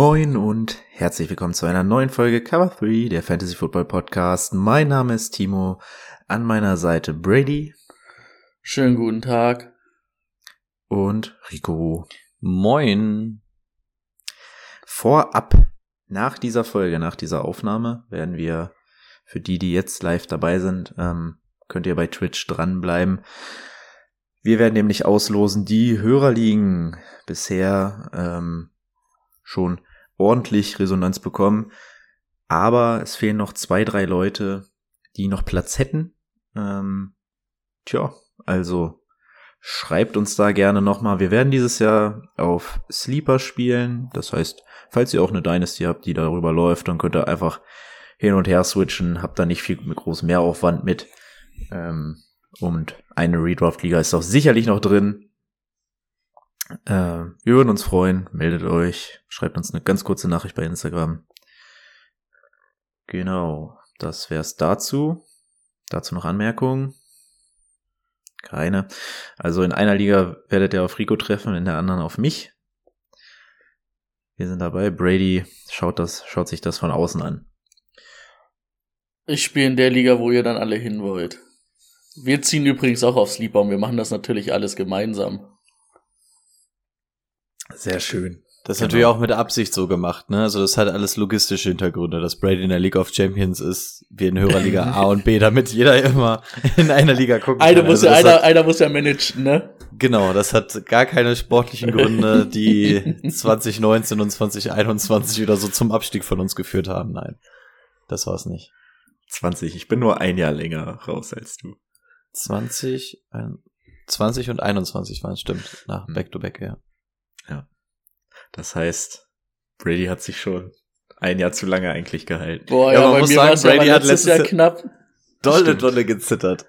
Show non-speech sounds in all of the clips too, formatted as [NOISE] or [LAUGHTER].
Moin und herzlich willkommen zu einer neuen Folge Cover 3, der Fantasy Football Podcast. Mein Name ist Timo, an meiner Seite Brady Schönen guten Tag. und Rico. Moin. Vorab, nach dieser Folge, nach dieser Aufnahme, werden wir, für die, die jetzt live dabei sind, ähm, könnt ihr bei Twitch dranbleiben. Wir werden nämlich auslosen, die Hörerligen bisher ähm, schon ordentlich Resonanz bekommen. Aber es fehlen noch zwei, drei Leute, die noch Platz hätten. Ähm, tja, also schreibt uns da gerne nochmal. Wir werden dieses Jahr auf Sleeper spielen. Das heißt, falls ihr auch eine Dynasty habt, die darüber läuft, dann könnt ihr einfach hin und her switchen. Habt da nicht viel mit großem Mehraufwand mit. Ähm, und eine Redraft-Liga ist auch sicherlich noch drin. Äh, wir würden uns freuen. Meldet euch. Schreibt uns eine ganz kurze Nachricht bei Instagram. Genau. Das wär's dazu. Dazu noch Anmerkungen? Keine. Also in einer Liga werdet ihr auf Rico treffen, in der anderen auf mich. Wir sind dabei. Brady schaut das, schaut sich das von außen an. Ich spiele in der Liga, wo ihr dann alle hin wollt. Wir ziehen übrigens auch auf Sleeper und wir machen das natürlich alles gemeinsam. Sehr schön. Das ist Genau. natürlich auch mit Absicht so gemacht, ne? Also das hat alles logistische Hintergründe, dass Brady in der League of Champions ist, wir in Hörerliga A und B, damit jeder immer in einer Liga gucken Einer kann. muss, Also ja, einer, hat, einer muss ja managen, ne? genau, das hat gar keine sportlichen Gründe, die [LAUGHS] 2019 und 2021 oder so zum Abstieg von uns geführt haben. Nein, das war's nicht. 20. Ich bin nur ein Jahr länger raus als du. 20, ein- 20 und 21 waren es, stimmt. Nach Hm. Back-to-Back, ja. Das heißt, Brady hat sich schon ein Jahr zu lange eigentlich gehalten. Boah, Ja, ja, man bei muss mir sagen, ja Brady hat letztes Jahr- knapp. Dolle, Stimmt. dolle gezittert.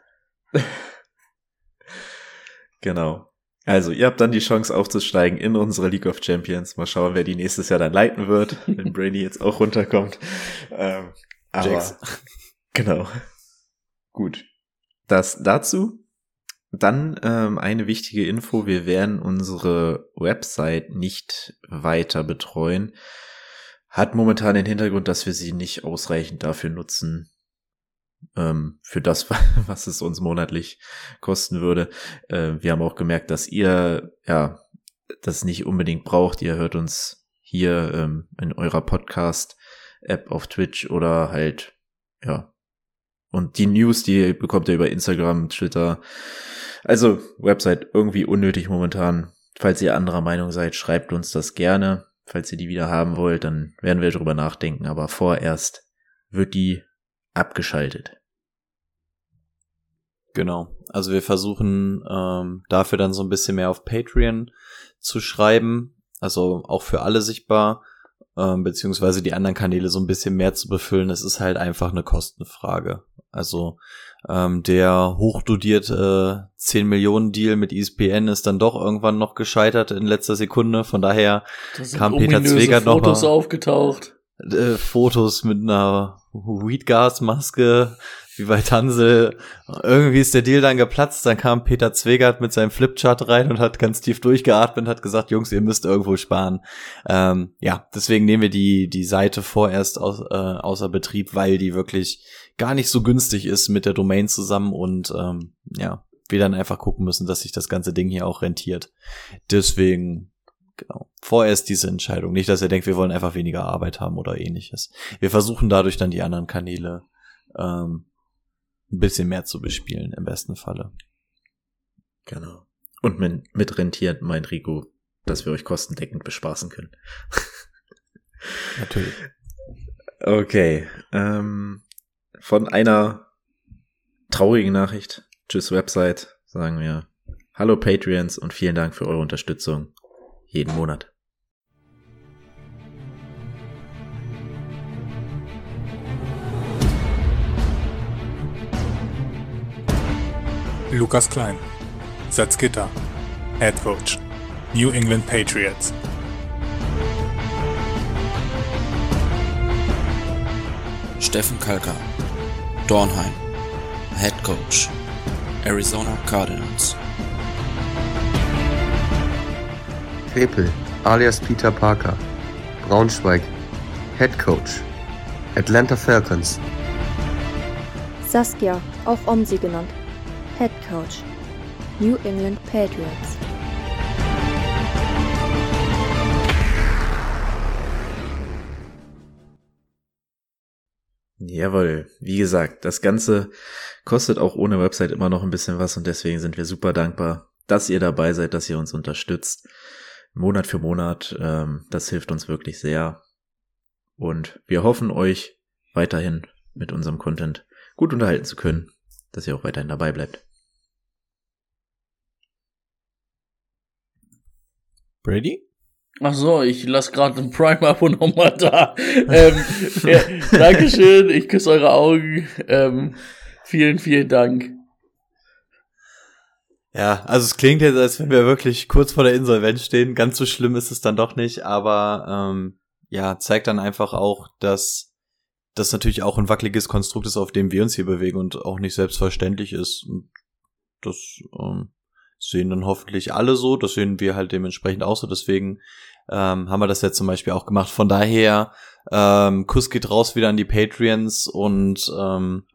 Genau. Also, ihr habt dann die Chance aufzusteigen in unsere League of Champions. Mal schauen, wer die nächstes Jahr dann leiten wird, [LAUGHS] wenn Brady jetzt auch runterkommt. Ähm, aber, Jax. [LAUGHS] genau. Gut. Das dazu. Dann ähm, eine wichtige Info. Wir werden unsere Website nicht weiter betreuen. Hat momentan den Hintergrund, dass wir sie nicht ausreichend dafür nutzen, ähm, für das, [LAUGHS] was es uns monatlich kosten würde. Äh, wir haben auch gemerkt, dass ihr ja das nicht unbedingt braucht. Ihr hört uns hier ähm, in eurer Podcast-App auf Twitch oder halt, ja. Und die News, die bekommt ihr über Instagram, Twitter. Also, Website irgendwie unnötig momentan. Falls ihr anderer Meinung seid, schreibt uns das gerne. Falls ihr die wieder haben wollt, dann werden wir drüber nachdenken. Aber vorerst wird die abgeschaltet. Genau. Also wir versuchen ähm, dafür dann so ein bisschen mehr auf Patreon zu schreiben, also auch für alle sichtbar, ähm, beziehungsweise die anderen Kanäle so ein bisschen mehr zu befüllen. Es ist halt einfach eine Kostenfrage. Also ähm, der hochdodierte 10 Millionen Deal mit ESPN ist dann doch irgendwann noch gescheitert in letzter Sekunde. Von daher Kam Peter Zwegert noch Fotos mal. aufgetaucht. äh, Fotos mit einer Weedgas-Maske, wie bei Tansel. Irgendwie ist der Deal dann geplatzt, dann kam Peter Zwegert mit seinem Flipchart rein und hat ganz tief durchgeatmet und hat gesagt, Jungs, ihr müsst irgendwo sparen. Ähm, ja, deswegen nehmen wir die, die Seite vorerst aus, äh, außer Betrieb, weil die wirklich gar nicht so günstig ist mit der Domain zusammen und ähm, ja, wir dann einfach gucken müssen, dass sich das ganze Ding hier auch rentiert. Deswegen Genau. Vorerst diese Entscheidung. Nicht, dass ihr denkt, wir wollen einfach weniger Arbeit haben oder ähnliches. Wir versuchen dadurch dann die anderen Kanäle ähm, ein bisschen mehr zu bespielen, im besten Falle. Genau. Und mit, mit rentiert meint Rico, dass wir euch kostendeckend bespaßen können. [LAUGHS] Natürlich. Okay. Ähm, von einer traurigen Nachricht, tschüss Website, sagen wir Hallo Patreons und vielen Dank für eure Unterstützung jeden Monat. Lukas Klein, Salzgitter, Head Coach, New England Patriots. Steffen Kalka, Dornheim, Head Coach, Arizona Cardinals. Krepel, alias Peter Parker, Braunschweig, Head Coach, Atlanta Falcons. Saskia, auch Omsi genannt, Head Coach, New England Patriots. Jawohl, wie gesagt, das Ganze kostet auch ohne Website immer noch ein bisschen was und deswegen sind wir super dankbar, dass ihr dabei seid, dass ihr uns unterstützt. Monat für Monat, ähm, das hilft uns wirklich sehr. Und wir hoffen euch weiterhin mit unserem Content gut unterhalten zu können, dass ihr auch weiterhin dabei bleibt. Brady? Ach so, ich lasse gerade ein Prime-Abo nochmal da. [LAUGHS] ähm, ja, Dankeschön, ich küsse eure Augen. Ähm, vielen, vielen Dank. Ja, also es klingt jetzt, als wenn wir wirklich kurz vor der Insolvenz stehen. Ganz so schlimm ist es dann doch nicht, aber ähm, ja, zeigt dann einfach auch, dass das natürlich auch ein wackeliges Konstrukt ist, auf dem wir uns hier bewegen und auch nicht selbstverständlich ist. Und das ähm, sehen dann hoffentlich alle so, das sehen wir halt dementsprechend auch so, deswegen ähm, haben wir das jetzt zum Beispiel auch gemacht. Von daher, ähm, Kuss geht raus wieder an die Patreons und ähm,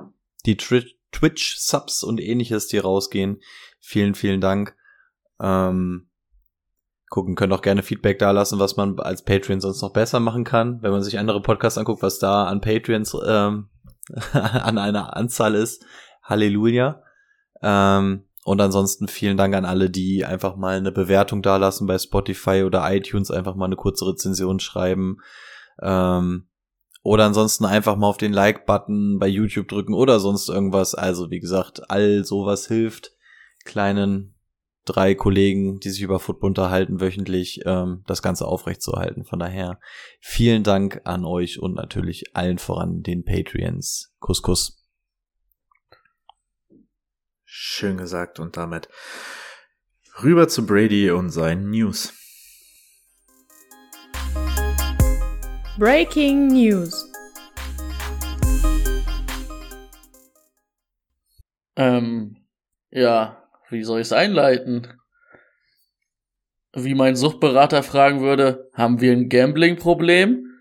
die Twitch-Subs und ähnliches, die rausgehen. Vielen, vielen Dank. Ähm, gucken, können auch gerne Feedback da lassen, was man als Patreon sonst noch besser machen kann. Wenn man sich andere Podcasts anguckt, was da an Patreons ähm, [LAUGHS] an einer Anzahl ist. Halleluja. Ähm, und ansonsten vielen Dank an alle, die einfach mal eine Bewertung da lassen bei Spotify oder iTunes, einfach mal eine kurze Rezension schreiben. Ähm, oder ansonsten einfach mal auf den Like-Button bei YouTube drücken oder sonst irgendwas. Also wie gesagt, all sowas hilft kleinen drei Kollegen, die sich über Football unterhalten, wöchentlich ähm, das Ganze aufrechtzuerhalten. Von daher vielen Dank an euch und natürlich allen voran den Patreons. Kuss, Kuss. Schön gesagt und damit rüber zu Brady und seinen News. Breaking News. Ähm, ja, wie soll ich es einleiten? Wie mein Suchtberater fragen würde, haben wir ein Gambling-Problem?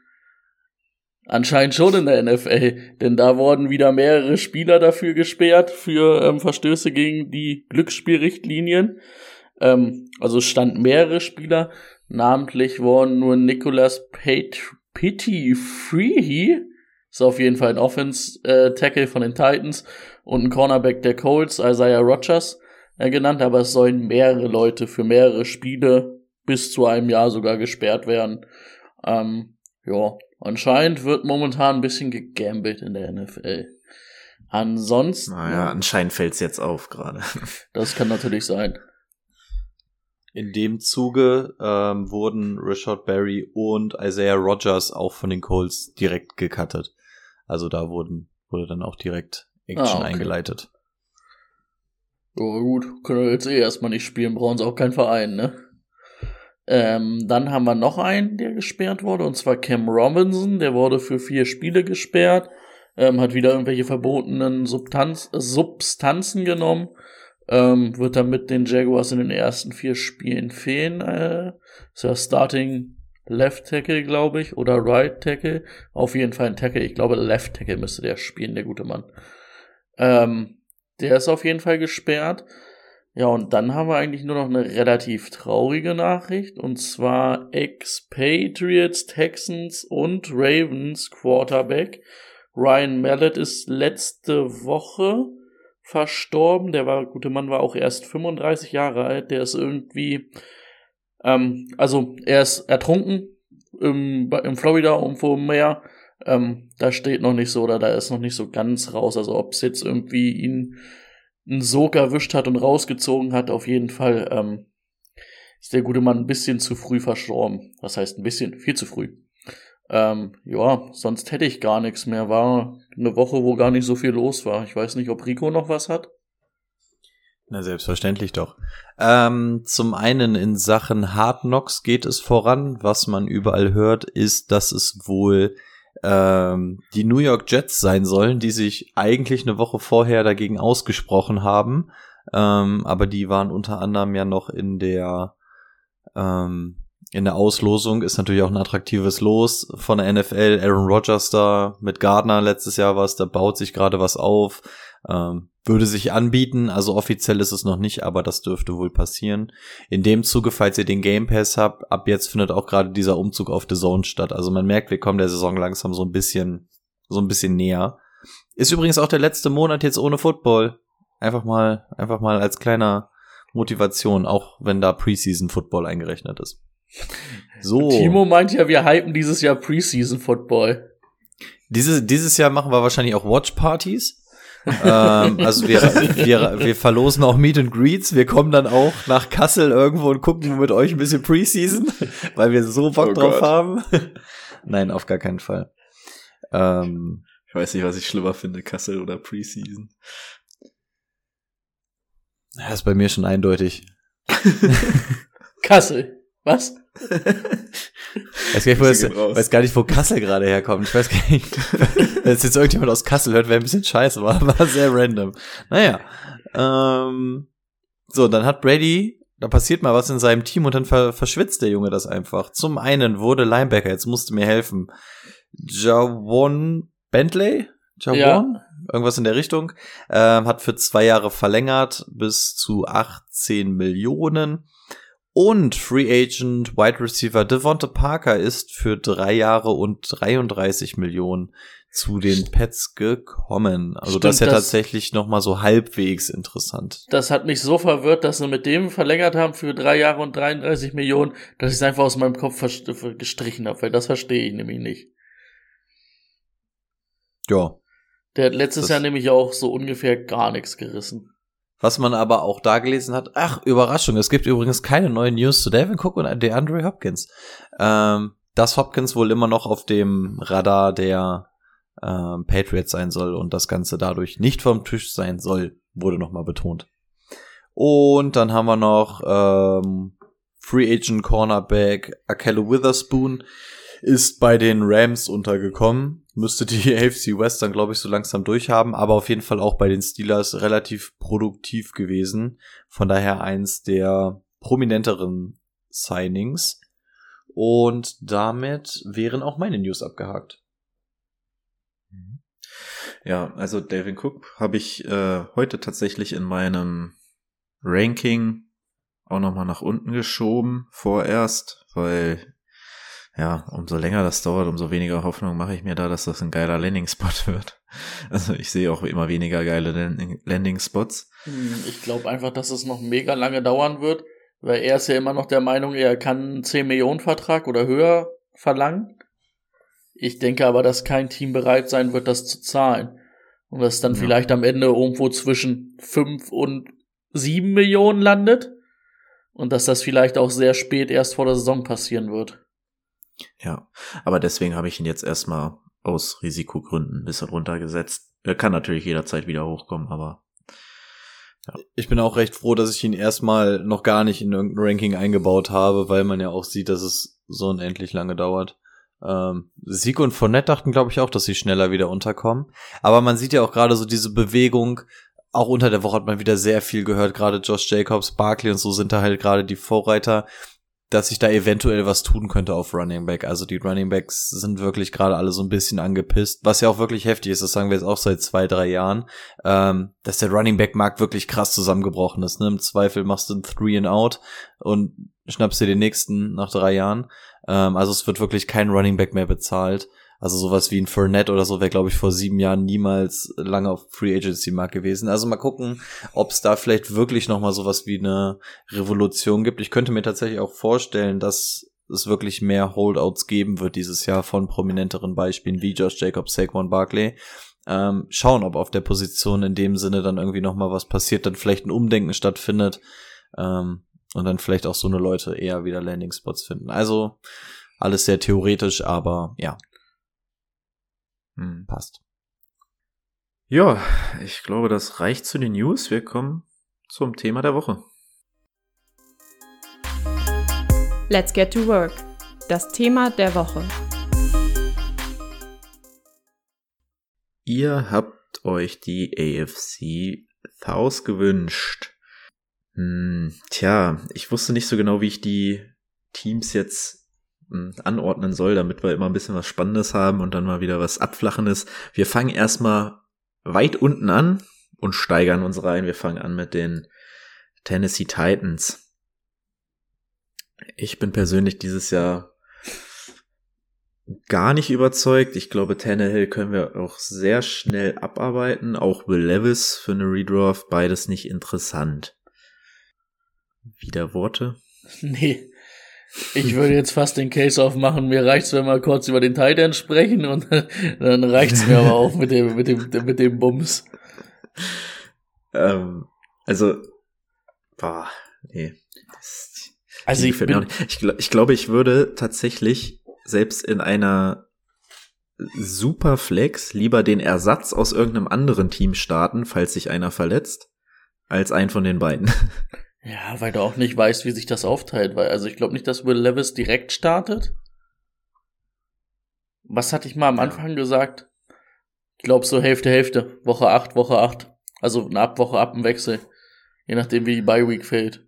Anscheinend schon in der NFL, denn da wurden wieder mehrere Spieler dafür gesperrt, für ähm, Verstöße gegen die Glücksspielrichtlinien. Ähm, also stand mehrere Spieler, namentlich wurden nur Nicholas Pitty Freehy, ist auf jeden Fall ein Offense-Tackle von den Titans, und ein Cornerback der Colts, Isaiah Rogers, äh, genannt, aber es sollen mehrere Leute für mehrere Spiele bis zu einem Jahr sogar gesperrt werden. Ähm, ja, Anscheinend wird momentan ein bisschen gegambelt in der NFL. Ansonsten. Naja, anscheinend fällt's jetzt auf gerade. [LAUGHS] Das kann natürlich sein. In dem Zuge ähm, wurden Richard Berry und Isaiah Rogers auch von den Colts direkt gecuttet. Also da wurden, wurde dann auch direkt Action ah, okay. eingeleitet. Ja, gut, können wir jetzt eh erstmal nicht spielen, brauchen sie auch keinen Verein, ne? Ähm, dann haben wir noch einen, der gesperrt wurde, und zwar Cam Robinson. Der wurde für vier Spiele gesperrt, ähm, hat wieder irgendwelche verbotenen Substanz, Substanzen genommen. Ähm, wird dann mit den Jaguars in den ersten vier Spielen fehlen. Äh, ist ja Starting Left Tackle, glaube ich, oder Right Tackle. Auf jeden Fall ein Tackle. Ich glaube, Left Tackle müsste der spielen, der gute Mann. Ähm, der ist auf jeden Fall gesperrt. Ja, und dann haben wir eigentlich nur noch eine relativ traurige Nachricht, und zwar Ex-Patriots, Texans und Ravens Quarterback. Ryan Mallet ist letzte Woche verstorben. Der war, gute Mann war auch erst 35 Jahre alt. Der ist irgendwie, ähm, also er ist ertrunken im, im Florida irgendwo im Meer. Ähm, da steht noch nicht so oder da ist noch nicht so ganz raus. Also ob es jetzt irgendwie ihn einen Sog erwischt hat und rausgezogen hat, auf jeden Fall ähm, ist der gute Mann ein bisschen zu früh verstorben. Was heißt ein bisschen? Viel zu früh. Ähm, ja, sonst hätte ich gar nichts mehr. War eine Woche, wo gar nicht so viel los war. Ich weiß nicht, ob Rico noch was hat. Na, selbstverständlich doch. Ähm, zum einen in Sachen Hard Knocks geht es voran. Was man überall hört, ist, dass es wohl ähm, die New York Jets sein sollen, die sich eigentlich eine Woche vorher dagegen ausgesprochen haben. Ähm, aber die waren unter anderem ja noch in der ähm, in der Auslosung ist natürlich auch ein attraktives Los von der NFL. Aaron Rodgers da mit Gardner letztes Jahr was, da baut sich gerade was auf. Ähm, würde sich anbieten, also offiziell ist es noch nicht, aber das dürfte wohl passieren. In dem Zuge, falls ihr den Game Pass habt, ab jetzt findet auch gerade dieser Umzug auf The Zone statt. Also man merkt, wir kommen der Saison langsam so ein bisschen, so ein bisschen näher. Ist übrigens auch der letzte Monat jetzt ohne Football. Einfach mal, einfach mal als kleiner Motivation, auch wenn da Preseason Football eingerechnet ist. So. Timo meint ja, wir hypen dieses Jahr Preseason Football. Dieses, dieses Jahr machen wir wahrscheinlich auch Watch Partys ähm, also wir, [LAUGHS] wir, wir verlosen auch Meet and Greets. Wir kommen dann auch nach Kassel irgendwo und gucken mit euch ein bisschen Preseason, [LAUGHS] weil wir so Bock oh drauf Gott. haben. [LAUGHS] Nein, auf gar keinen Fall. Ähm, ich weiß nicht, was ich schlimmer finde, Kassel oder Preseason. Das ist bei mir schon eindeutig. Kassel. Was? Weiß gar, nicht, wo das, weiß gar nicht, wo Kassel gerade herkommt. Ich weiß gar nicht, [LAUGHS] wenn es jetzt irgendjemand aus Kassel hört, wäre ein bisschen scheiße, war, [LAUGHS] war sehr random. Naja. Ähm, so, dann hat Brady, da passiert mal was in seinem Team und dann ver verschwitzt der Junge das einfach. Zum einen wurde Linebacker, jetzt musste mir helfen. Jawon Bentley? Jawon? Ja. Irgendwas in der Richtung. Ähm, hat für zwei Jahre verlängert bis zu 18 Millionen. Und Free Agent Wide Receiver Devonta Parker ist für drei Jahre und 33 Millionen zu den Pets gekommen. Also Stimmt, das ist ja das, tatsächlich noch mal so halbwegs interessant. Das hat mich so verwirrt, dass sie mit dem verlängert haben für drei Jahre und 33 Millionen, dass ich es einfach aus meinem Kopf gestrichen habe, weil das verstehe ich nämlich nicht. Ja. Der hat letztes Jahr nämlich auch so ungefähr gar nichts gerissen. Was man aber auch da gelesen hat, ach, Überraschung, es gibt übrigens keine neuen News zu Devin Cook und DeAndre Hopkins. Ähm, dass Hopkins wohl immer noch auf dem Radar der ähm, Patriots sein soll und das Ganze dadurch nicht vom Tisch sein soll, wurde nochmal betont. Und dann haben wir noch ähm, Free Agent Cornerback Akello Witherspoon ist bei den Rams untergekommen. Müsste die [LAUGHS] AFC West dann, glaube ich, so langsam durchhaben, aber auf jeden Fall auch bei den Steelers relativ produktiv gewesen. Von daher eins der prominenteren Signings. Und damit wären auch meine News abgehakt. Ja, also Devin Cook habe ich äh, heute tatsächlich in meinem Ranking auch nochmal nach unten geschoben vorerst, weil ja, umso länger das dauert, umso weniger Hoffnung mache ich mir da, dass das ein geiler Landing-Spot [LAUGHS] wird. Also ich sehe auch immer weniger geile Landing-Spots. Hm, ich glaube einfach, dass es noch mega lange dauern wird, weil er ist ja immer noch der Meinung, er kann einen 10 Millionen Vertrag oder höher verlangen. Ich denke aber, dass kein Team bereit sein wird, das zu zahlen. Und dass dann ja. vielleicht am Ende irgendwo zwischen 5 und 7 Millionen landet. Und dass das vielleicht auch sehr spät erst vor der Saison passieren wird. Ja, aber deswegen habe ich ihn jetzt erstmal aus Risikogründen ein bisschen runtergesetzt. Er kann natürlich jederzeit wieder hochkommen, aber ja. Ich bin auch recht froh, dass ich ihn erstmal noch gar nicht in irgendein Ranking eingebaut habe, weil man ja auch sieht, dass es so unendlich lange dauert. Ähm, Sieg und Fournette dachten, glaube ich, auch, dass sie schneller wieder unterkommen. Aber man sieht ja auch gerade so diese Bewegung. Auch unter der Woche hat man wieder sehr viel gehört. Gerade Josh Jacobs, Barkley und so sind da halt gerade die Vorreiter dass sich da eventuell was tun könnte auf Running Back. Also die Running Backs sind wirklich gerade alle so ein bisschen angepisst, was ja auch wirklich heftig ist. Das sagen wir jetzt auch seit zwei, drei Jahren, ähm, dass der Running Back Markt wirklich krass zusammengebrochen ist. Ne? Im Zweifel machst du ein Three and Out und schnappst dir den nächsten nach drei Jahren. Ähm, also es wird wirklich kein Running Back mehr bezahlt. Also sowas wie ein Fournette oder so wäre, glaube ich, vor sieben Jahren niemals lange auf Free Agency Markt gewesen. Also mal gucken, ob es da vielleicht wirklich noch mal sowas wie eine Revolution gibt. Ich könnte mir tatsächlich auch vorstellen, dass es wirklich mehr Holdouts geben wird dieses Jahr von prominenteren Beispielen wie Josh Jacobs, Saquon Barkley. Ähm, schauen, ob auf der Position in dem Sinne dann irgendwie noch mal was passiert, dann vielleicht ein Umdenken stattfindet ähm, und dann vielleicht auch so eine Leute eher wieder Landing Spots finden. Also alles sehr theoretisch, aber ja, hm. Passt. Ja, ich glaube, das reicht zu den News. Wir kommen zum Thema der Woche. Let's get to work. Das Thema der Woche. Ihr habt euch die AFC South gewünscht. Hm, tja, ich wusste nicht so genau, wie ich die Teams jetzt anordnen soll, damit wir immer ein bisschen was Spannendes haben und dann mal wieder was Abflachendes. Wir fangen erstmal weit unten an und steigern uns rein. Wir fangen an mit den Tennessee Titans. Ich bin persönlich dieses Jahr gar nicht überzeugt. Ich glaube, Tannehill können wir auch sehr schnell abarbeiten. Auch Will Levis für eine Redraft, beides nicht interessant. Wieder Worte? [LAUGHS] Nee. Ich würde jetzt fast den Case aufmachen. Mir reicht's, wenn wir kurz über den Titan sprechen und [LAUGHS] dann reicht's mir aber auch mit dem, mit dem, mit dem Bums. Ähm, also, boah, nee. Das, also ich, bin, ich, ich glaube, ich würde tatsächlich selbst in einer Superflex lieber den Ersatz aus irgendeinem anderen Team starten, falls sich einer verletzt, als einen von den beiden. [LAUGHS] Ja, weil du auch nicht weißt, wie sich das aufteilt, weil also ich glaube nicht, dass Will Levis direkt startet. Was hatte ich mal am Anfang gesagt? Ich glaube so Hälfte Hälfte, Woche 8, Woche 8. Also eine Abwoche ab im Wechsel, je nachdem wie die Bye Week fällt.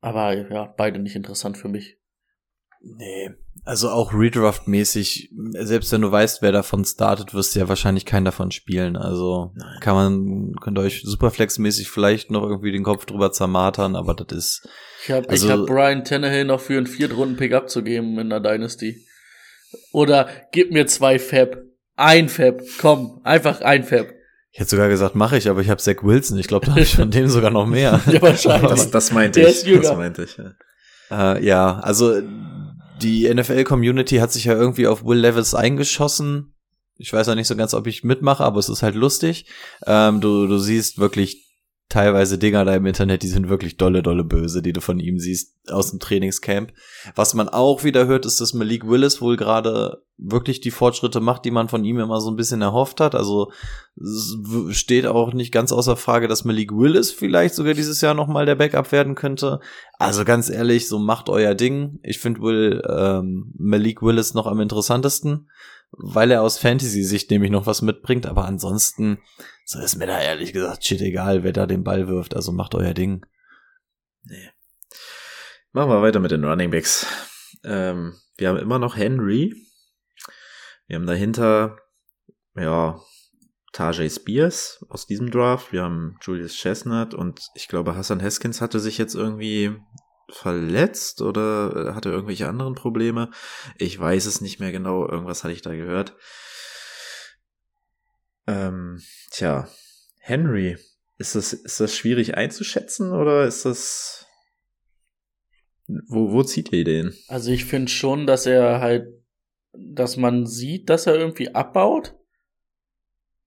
Aber ja, beide nicht interessant für mich. Nee. Also auch Redraft-mäßig, selbst wenn du weißt, wer davon startet, wirst du ja wahrscheinlich keinen davon spielen. Also Nein. kann man, könnt ihr euch Superflex-mäßig vielleicht noch irgendwie den Kopf drüber zermatern, aber das ist. Ich habe also, ich hab Brian Tannehill noch für einen Viertrunden-Pick abzugeben in der Dynasty. Oder gib mir zwei Fab. Ein Fab. Komm, einfach ein Fab. Ich hätte sogar gesagt, mache ich, aber ich habe Zach Wilson. Ich glaube, da habe ich von dem sogar noch mehr. [LAUGHS] ja, wahrscheinlich. Das, das meinte Der ich. Das meinte ich. Ja. Äh, ja, also die NFL-Community hat sich ja irgendwie auf Will Levis eingeschossen. Ich weiß ja nicht so ganz, ob ich mitmache, aber es ist halt lustig. Ähm, du, du siehst wirklich teilweise Dinger da im Internet, die sind wirklich dolle, dolle böse, die du von ihm siehst aus dem Trainingscamp. Was man auch wieder hört, ist, dass Malik Willis wohl gerade wirklich die Fortschritte macht, die man von ihm immer so ein bisschen erhofft hat. Also steht auch nicht ganz außer Frage, dass Malik Willis vielleicht sogar dieses Jahr nochmal der Backup werden könnte. Also ganz ehrlich, so macht euer Ding. Ich finde Will ähm, Malik Willis noch am interessantesten, weil er aus Fantasy-Sicht nämlich noch was mitbringt. Aber ansonsten so ist mir da ehrlich gesagt shit egal, wer da den Ball wirft. Also macht euer Ding. Nee. Machen wir weiter mit den Running Backs. Ähm, wir haben immer noch Henry. Wir haben dahinter, ja, Tajay Spears aus diesem Draft. Wir haben Julius Chestnut und ich glaube Hassan Haskins hatte sich jetzt irgendwie verletzt oder hatte irgendwelche anderen Probleme. Ich weiß es nicht mehr genau. Irgendwas hatte ich da gehört. Ähm, tja, Henry, ist das, ist das schwierig einzuschätzen oder ist das. Wo, wo zieht ihr den? Also ich finde schon, dass er halt, dass man sieht, dass er irgendwie abbaut.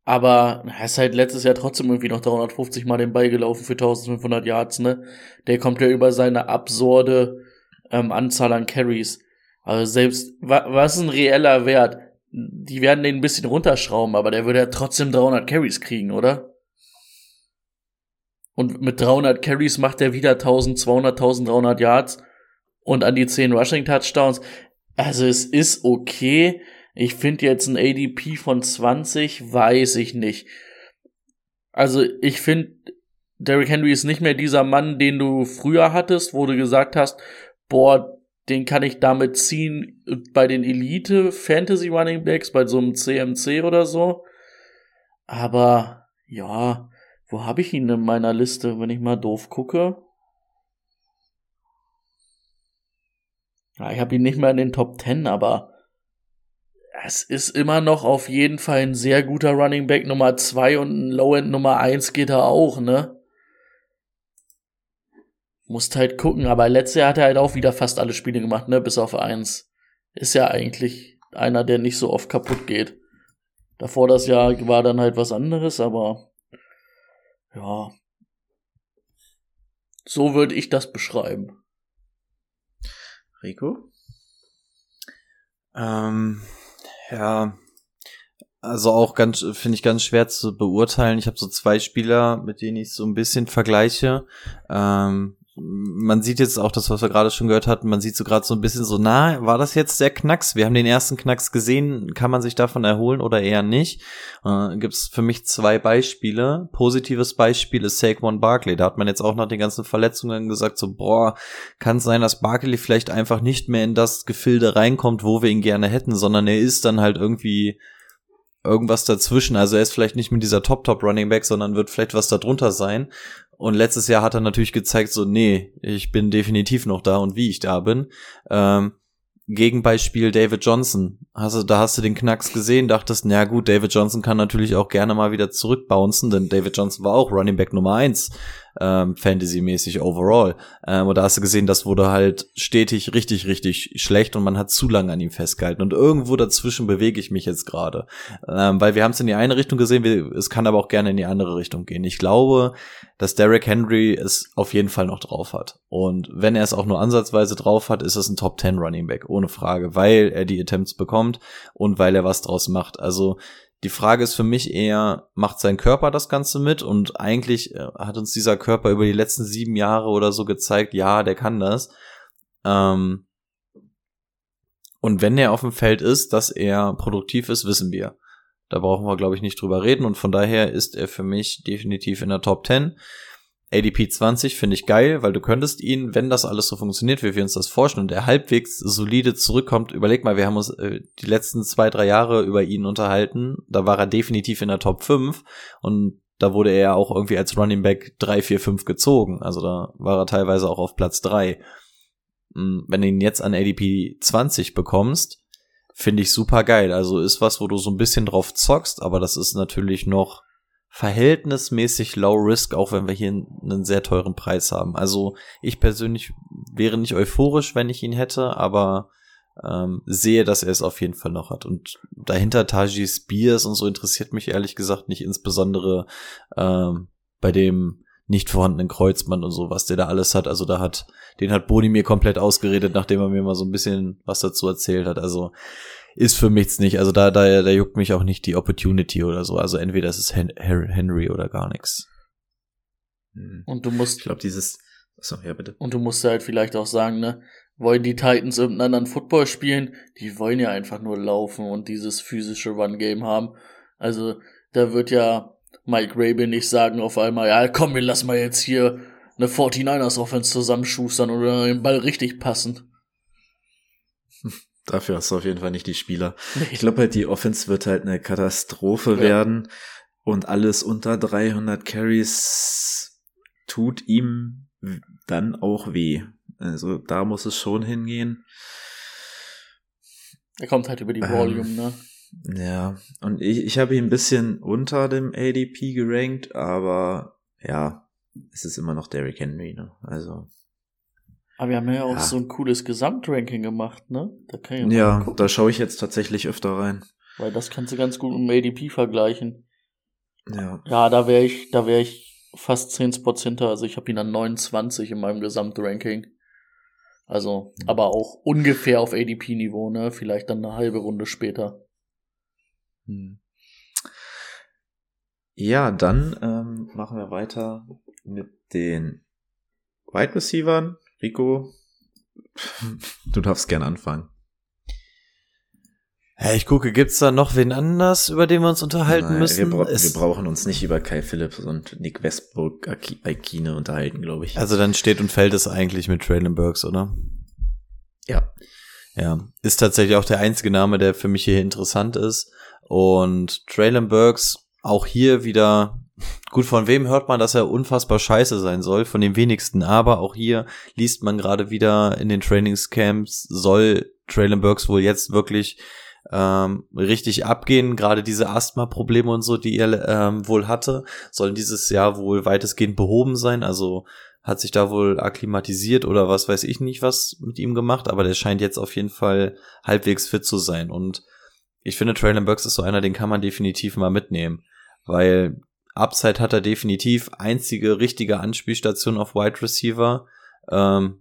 Aber er ist halt letztes Jahr trotzdem irgendwie noch 350 Mal den Ball gelaufen für 1500 Yards, ne? Der kommt ja über seine absurde ähm, Anzahl an Carries. Also selbst, wa was ist ein reeller Wert? die werden den ein bisschen runterschrauben, aber der würde ja trotzdem 300 Carries kriegen, oder? Und mit 300 Carries macht er wieder 1200, 1300 Yards und an die 10 Rushing Touchdowns. Also es ist okay. Ich finde jetzt ein ADP von 20, weiß ich nicht. Also ich finde, Derrick Henry ist nicht mehr dieser Mann, den du früher hattest, wo du gesagt hast, boah, den kann ich damit ziehen bei den Elite Fantasy Running Backs, bei so einem CMC oder so. Aber ja, wo habe ich ihn in meiner Liste, wenn ich mal doof gucke? Ja, ich habe ihn nicht mehr in den Top 10, aber es ist immer noch auf jeden Fall ein sehr guter Running Back Nummer 2 und ein Low-End Nummer 1 geht er auch, ne? Musst halt gucken, aber letztes Jahr hat er halt auch wieder fast alle Spiele gemacht, ne? Bis auf eins. Ist ja eigentlich einer, der nicht so oft kaputt geht. Davor das Jahr war dann halt was anderes, aber ja. So würde ich das beschreiben. Rico? Ähm, ja. Also auch ganz, finde ich ganz schwer zu beurteilen. Ich habe so zwei Spieler, mit denen ich so ein bisschen vergleiche. Ähm, man sieht jetzt auch das, was wir gerade schon gehört hatten, man sieht so gerade so ein bisschen so, na, war das jetzt der Knacks? Wir haben den ersten Knacks gesehen, kann man sich davon erholen oder eher nicht? Äh, Gibt es für mich zwei Beispiele. Positives Beispiel ist Saquon Barkley. Da hat man jetzt auch nach den ganzen Verletzungen gesagt, so, boah, kann es sein, dass Barkley vielleicht einfach nicht mehr in das Gefilde reinkommt, wo wir ihn gerne hätten, sondern er ist dann halt irgendwie irgendwas dazwischen. Also er ist vielleicht nicht mit dieser Top-Top Running Back, sondern wird vielleicht was darunter sein. Und letztes Jahr hat er natürlich gezeigt, so, nee, ich bin definitiv noch da und wie ich da bin. Ähm, Gegenbeispiel David Johnson. Hast du, da hast du den Knacks gesehen, dachtest, na gut, David Johnson kann natürlich auch gerne mal wieder zurückbouncen, denn David Johnson war auch Running Back Nummer eins ähm, Fantasy-mäßig overall. Ähm, und da hast du gesehen, das wurde halt stetig richtig, richtig schlecht und man hat zu lange an ihm festgehalten. Und irgendwo dazwischen bewege ich mich jetzt gerade. Ähm, weil wir haben es in die eine Richtung gesehen, wir, es kann aber auch gerne in die andere Richtung gehen. Ich glaube, dass Derrick Henry es auf jeden Fall noch drauf hat. Und wenn er es auch nur ansatzweise drauf hat, ist es ein Top 10 Running Back, ohne Frage, weil er die Attempts bekommt und weil er was draus macht. Also die Frage ist für mich eher, macht sein Körper das Ganze mit? Und eigentlich äh, hat uns dieser Körper über die letzten sieben Jahre oder so gezeigt, ja, der kann das. Ähm und wenn er auf dem Feld ist, dass er produktiv ist, wissen wir. Da brauchen wir, glaube ich, nicht drüber reden. Und von daher ist er für mich definitiv in der Top 10. ADP 20 finde ich geil, weil du könntest ihn, wenn das alles so funktioniert, wie wir uns das vorstellen und er halbwegs solide zurückkommt, überleg mal, wir haben uns äh, die letzten zwei, drei Jahre über ihn unterhalten, da war er definitiv in der Top 5 und da wurde er auch irgendwie als Running Back 3, 4, 5 gezogen, also da war er teilweise auch auf Platz 3. Hm, wenn du ihn jetzt an ADP 20 bekommst, finde ich super geil, also ist was, wo du so ein bisschen drauf zockst, aber das ist natürlich noch verhältnismäßig low risk, auch wenn wir hier einen sehr teuren Preis haben. Also ich persönlich wäre nicht euphorisch, wenn ich ihn hätte, aber ähm, sehe, dass er es auf jeden Fall noch hat. Und dahinter Taji Spears und so interessiert mich ehrlich gesagt nicht insbesondere ähm, bei dem nicht vorhandenen Kreuzmann und so, was der da alles hat. Also da hat, den hat Boni mir komplett ausgeredet, nachdem er mir mal so ein bisschen was dazu erzählt hat. Also ist für mich nicht. Also da, da, da juckt mich auch nicht die Opportunity oder so. Also entweder ist es Henry oder gar nichts. Hm. Und du musst. Ich glaube, dieses. Achso, ja, bitte. Und du musst halt vielleicht auch sagen, ne? Wollen die Titans irgendeinen anderen Football spielen? Die wollen ja einfach nur laufen und dieses physische Run-Game haben. Also, da wird ja Mike Rabin nicht sagen auf einmal, ja, komm, wir lassen mal jetzt hier eine 49ers Offense zusammenschustern oder den Ball richtig passen. [LAUGHS] Dafür hast du auf jeden Fall nicht die Spieler. Ich glaube halt, die Offense wird halt eine Katastrophe ja. werden und alles unter 300 Carries tut ihm dann auch weh. Also da muss es schon hingehen. Er kommt halt über die Volume, ähm, ne? Ja, und ich, ich habe ihn ein bisschen unter dem ADP gerankt, aber ja, es ist immer noch Derrick Henry, ne? Also aber wir haben ja auch ja. so ein cooles Gesamtranking gemacht, ne? Da kann ich ja, da schaue ich jetzt tatsächlich öfter rein. Weil das kannst du ganz gut mit dem ADP vergleichen. Ja. Ja, da wäre ich, da wäre ich fast 10 Spots hinter. Also ich habe ihn an 29 in meinem Gesamtranking. Also, mhm. aber auch ungefähr auf ADP-Niveau, ne? Vielleicht dann eine halbe Runde später. Hm. Ja, dann ähm, machen wir weiter mit den Wide Receivers. Rico, du darfst gern anfangen. Ja, ich gucke, gibt's da noch wen anders, über den wir uns unterhalten Nein, müssen? Wir, bra wir, brauchen uns nicht über Kai Phillips und Nick Westbrook Aikine unterhalten, glaube ich. Also dann steht und fällt es eigentlich mit Traylon Burks, oder? Ja. Ja, ist tatsächlich auch der einzige Name, der für mich hier interessant ist. Und Traylon Burks auch hier wieder Gut, von wem hört man, dass er unfassbar scheiße sein soll? Von den wenigsten. Aber auch hier liest man gerade wieder in den Trainingscamps, soll Traylon Burks wohl jetzt wirklich ähm, richtig abgehen. Gerade diese Asthma-Probleme und so, die er ähm, wohl hatte, sollen dieses Jahr wohl weitestgehend behoben sein. Also hat sich da wohl akklimatisiert oder was weiß ich nicht was mit ihm gemacht. Aber der scheint jetzt auf jeden Fall halbwegs fit zu sein. Und ich finde, Traylon Burks ist so einer, den kann man definitiv mal mitnehmen. Weil Upside hat er definitiv. Einzige richtige Anspielstation auf Wide Receiver. Ähm,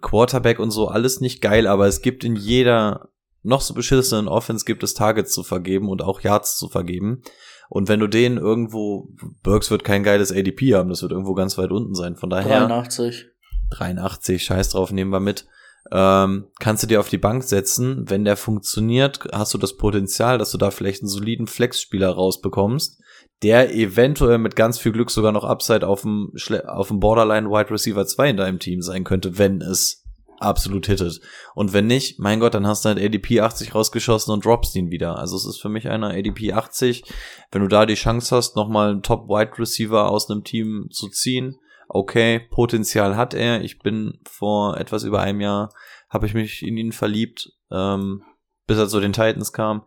Quarterback und so, alles nicht geil, aber es gibt in jeder noch so beschissenen Offense gibt es Targets zu vergeben und auch Yards zu vergeben. Und wenn du den irgendwo, Burks wird kein geiles ADP haben, das wird irgendwo ganz weit unten sein. Von daher. 83. 83, scheiß drauf, nehmen wir mit. Ähm, kannst du dir auf die Bank setzen. Wenn der funktioniert, hast du das Potenzial, dass du da vielleicht einen soliden Flex-Spieler rausbekommst, der eventuell mit ganz viel Glück sogar noch Upside auf dem, auf dem Borderline Wide Receiver 2 in deinem Team sein könnte, wenn es absolut hittet. Und wenn nicht, mein Gott, dann hast du halt ADP 80 rausgeschossen und droppst ihn wieder. Also es ist für mich einer ADP 80. Wenn du da die Chance hast, nochmal einen Top Wide Receiver aus einem Team zu ziehen, okay, Potenzial hat er. Ich bin vor etwas über einem Jahr, habe ich mich in ihn verliebt, ähm, bis er zu den Titans kam.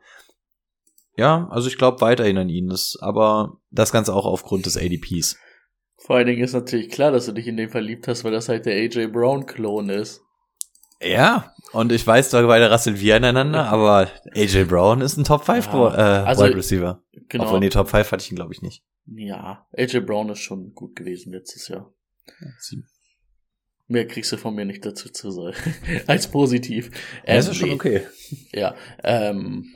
Ja, also ich glaube weiterhin an ihn, das, aber das Ganze auch aufgrund des ADPs. Vor allen Dingen ist natürlich klar, dass du dich in den verliebt hast, weil das halt der AJ Brown-Klon ist. Ja, und ich weiß, da beide rasseln wir aneinander, aber AJ Brown ist ein Top 5 ja, äh, also, Wide Receiver. Genau. Obwohl, nee, Top 5 hatte ich ihn, glaube ich, nicht. Ja, AJ Brown ist schon gut gewesen letztes Jahr. Ja, Mehr kriegst du von mir nicht dazu zu sagen. [LAUGHS] Als positiv. Ähm, das ist schon okay. Ja, ähm,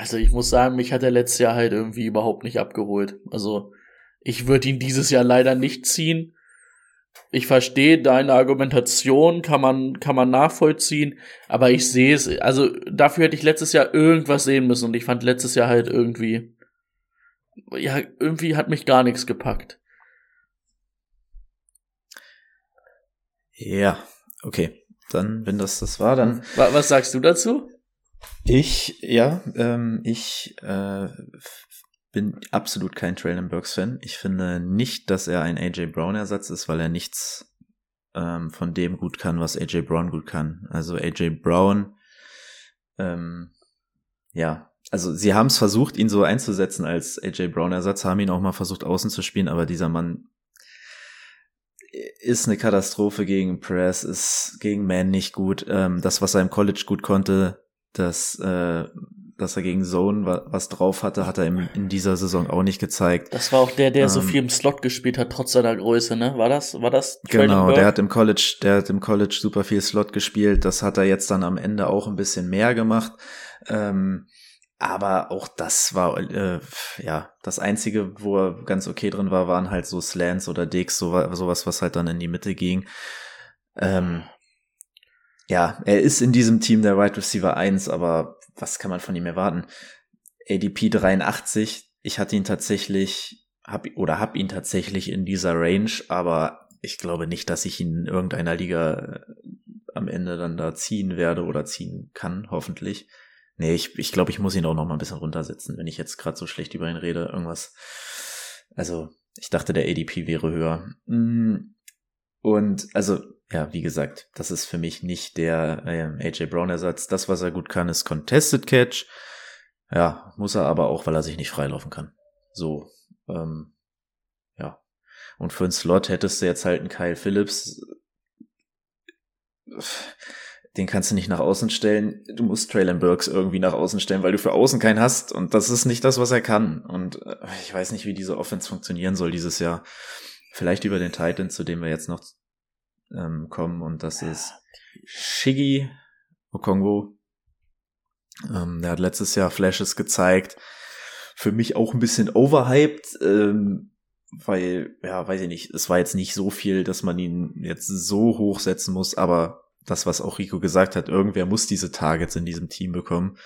also ich muss sagen, mich hat er letztes Jahr halt irgendwie überhaupt nicht abgeholt. Also ich würde ihn dieses Jahr leider nicht ziehen ich verstehe deine Argumentation, kann man, kann man nachvollziehen, aber ich sehe es, also dafür hätte ich letztes Jahr irgendwas sehen müssen und ich fand letztes Jahr halt irgendwie, ja, irgendwie hat mich gar nichts gepackt. Ja, okay. Dann, wenn das das war, dann. Was sagst du dazu? Ich, ja, ähm, ich äh, bin absolut kein Traylon Burks Fan. Ich finde nicht, dass er ein AJ Brown Ersatz ist, weil er nichts ähm, von dem gut kann, was AJ Brown gut kann. Also AJ Brown, ähm, ja, also sie haben es versucht, ihn so einzusetzen als AJ Brown Ersatz, haben ihn auch mal versucht außen zu spielen, aber dieser Mann ist eine Katastrophe gegen Press, ist gegen Man nicht gut. Ähm, das, was er im College gut konnte, das äh, dass er gegen Zone was drauf hatte, hat er in, in dieser Saison auch nicht gezeigt. Das war auch der, der ähm, so viel im Slot gespielt hat, trotz seiner Größe, ne? War das, war das? Genau, der hat im College, der hat im College super viel Slot gespielt. Das hat er jetzt dann am Ende auch ein bisschen mehr gemacht. Ähm, aber auch das war, äh, ja, das einzige, wo er ganz okay drin war, waren halt so Slants oder Dicks, so, sowas, was halt dann in die Mitte ging. Ähm, ja, er ist in diesem Team der Wide Receiver 1, aber was kann man von ihm erwarten? ADP 83, ich hatte ihn tatsächlich, hab, oder hab ihn tatsächlich in dieser Range, aber ich glaube nicht, dass ich ihn in irgendeiner Liga äh, am Ende dann da ziehen werde oder ziehen kann, hoffentlich. Nee, ich, ich glaube, ich muss ihn auch noch mal ein bisschen runtersetzen, wenn ich jetzt gerade so schlecht über ihn rede. Irgendwas. Also, ich dachte, der ADP wäre höher. Mm, und also ja, wie gesagt, das ist für mich nicht der äh, AJ Brown-Ersatz. Das, was er gut kann, ist Contested Catch. Ja, muss er aber auch, weil er sich nicht freilaufen kann. So, ähm, ja. Und für einen Slot hättest du jetzt halt einen Kyle Phillips. Den kannst du nicht nach außen stellen. Du musst Traylon Burks irgendwie nach außen stellen, weil du für außen keinen hast. Und das ist nicht das, was er kann. Und äh, ich weiß nicht, wie diese Offense funktionieren soll dieses Jahr. Vielleicht über den Titan, zu dem wir jetzt noch ähm, kommen und das ist Shiggy Okongo. Ähm, der hat letztes Jahr Flashes gezeigt. Für mich auch ein bisschen overhyped, ähm, weil, ja, weiß ich nicht, es war jetzt nicht so viel, dass man ihn jetzt so hochsetzen muss, aber das, was auch Rico gesagt hat, irgendwer muss diese Targets in diesem Team bekommen.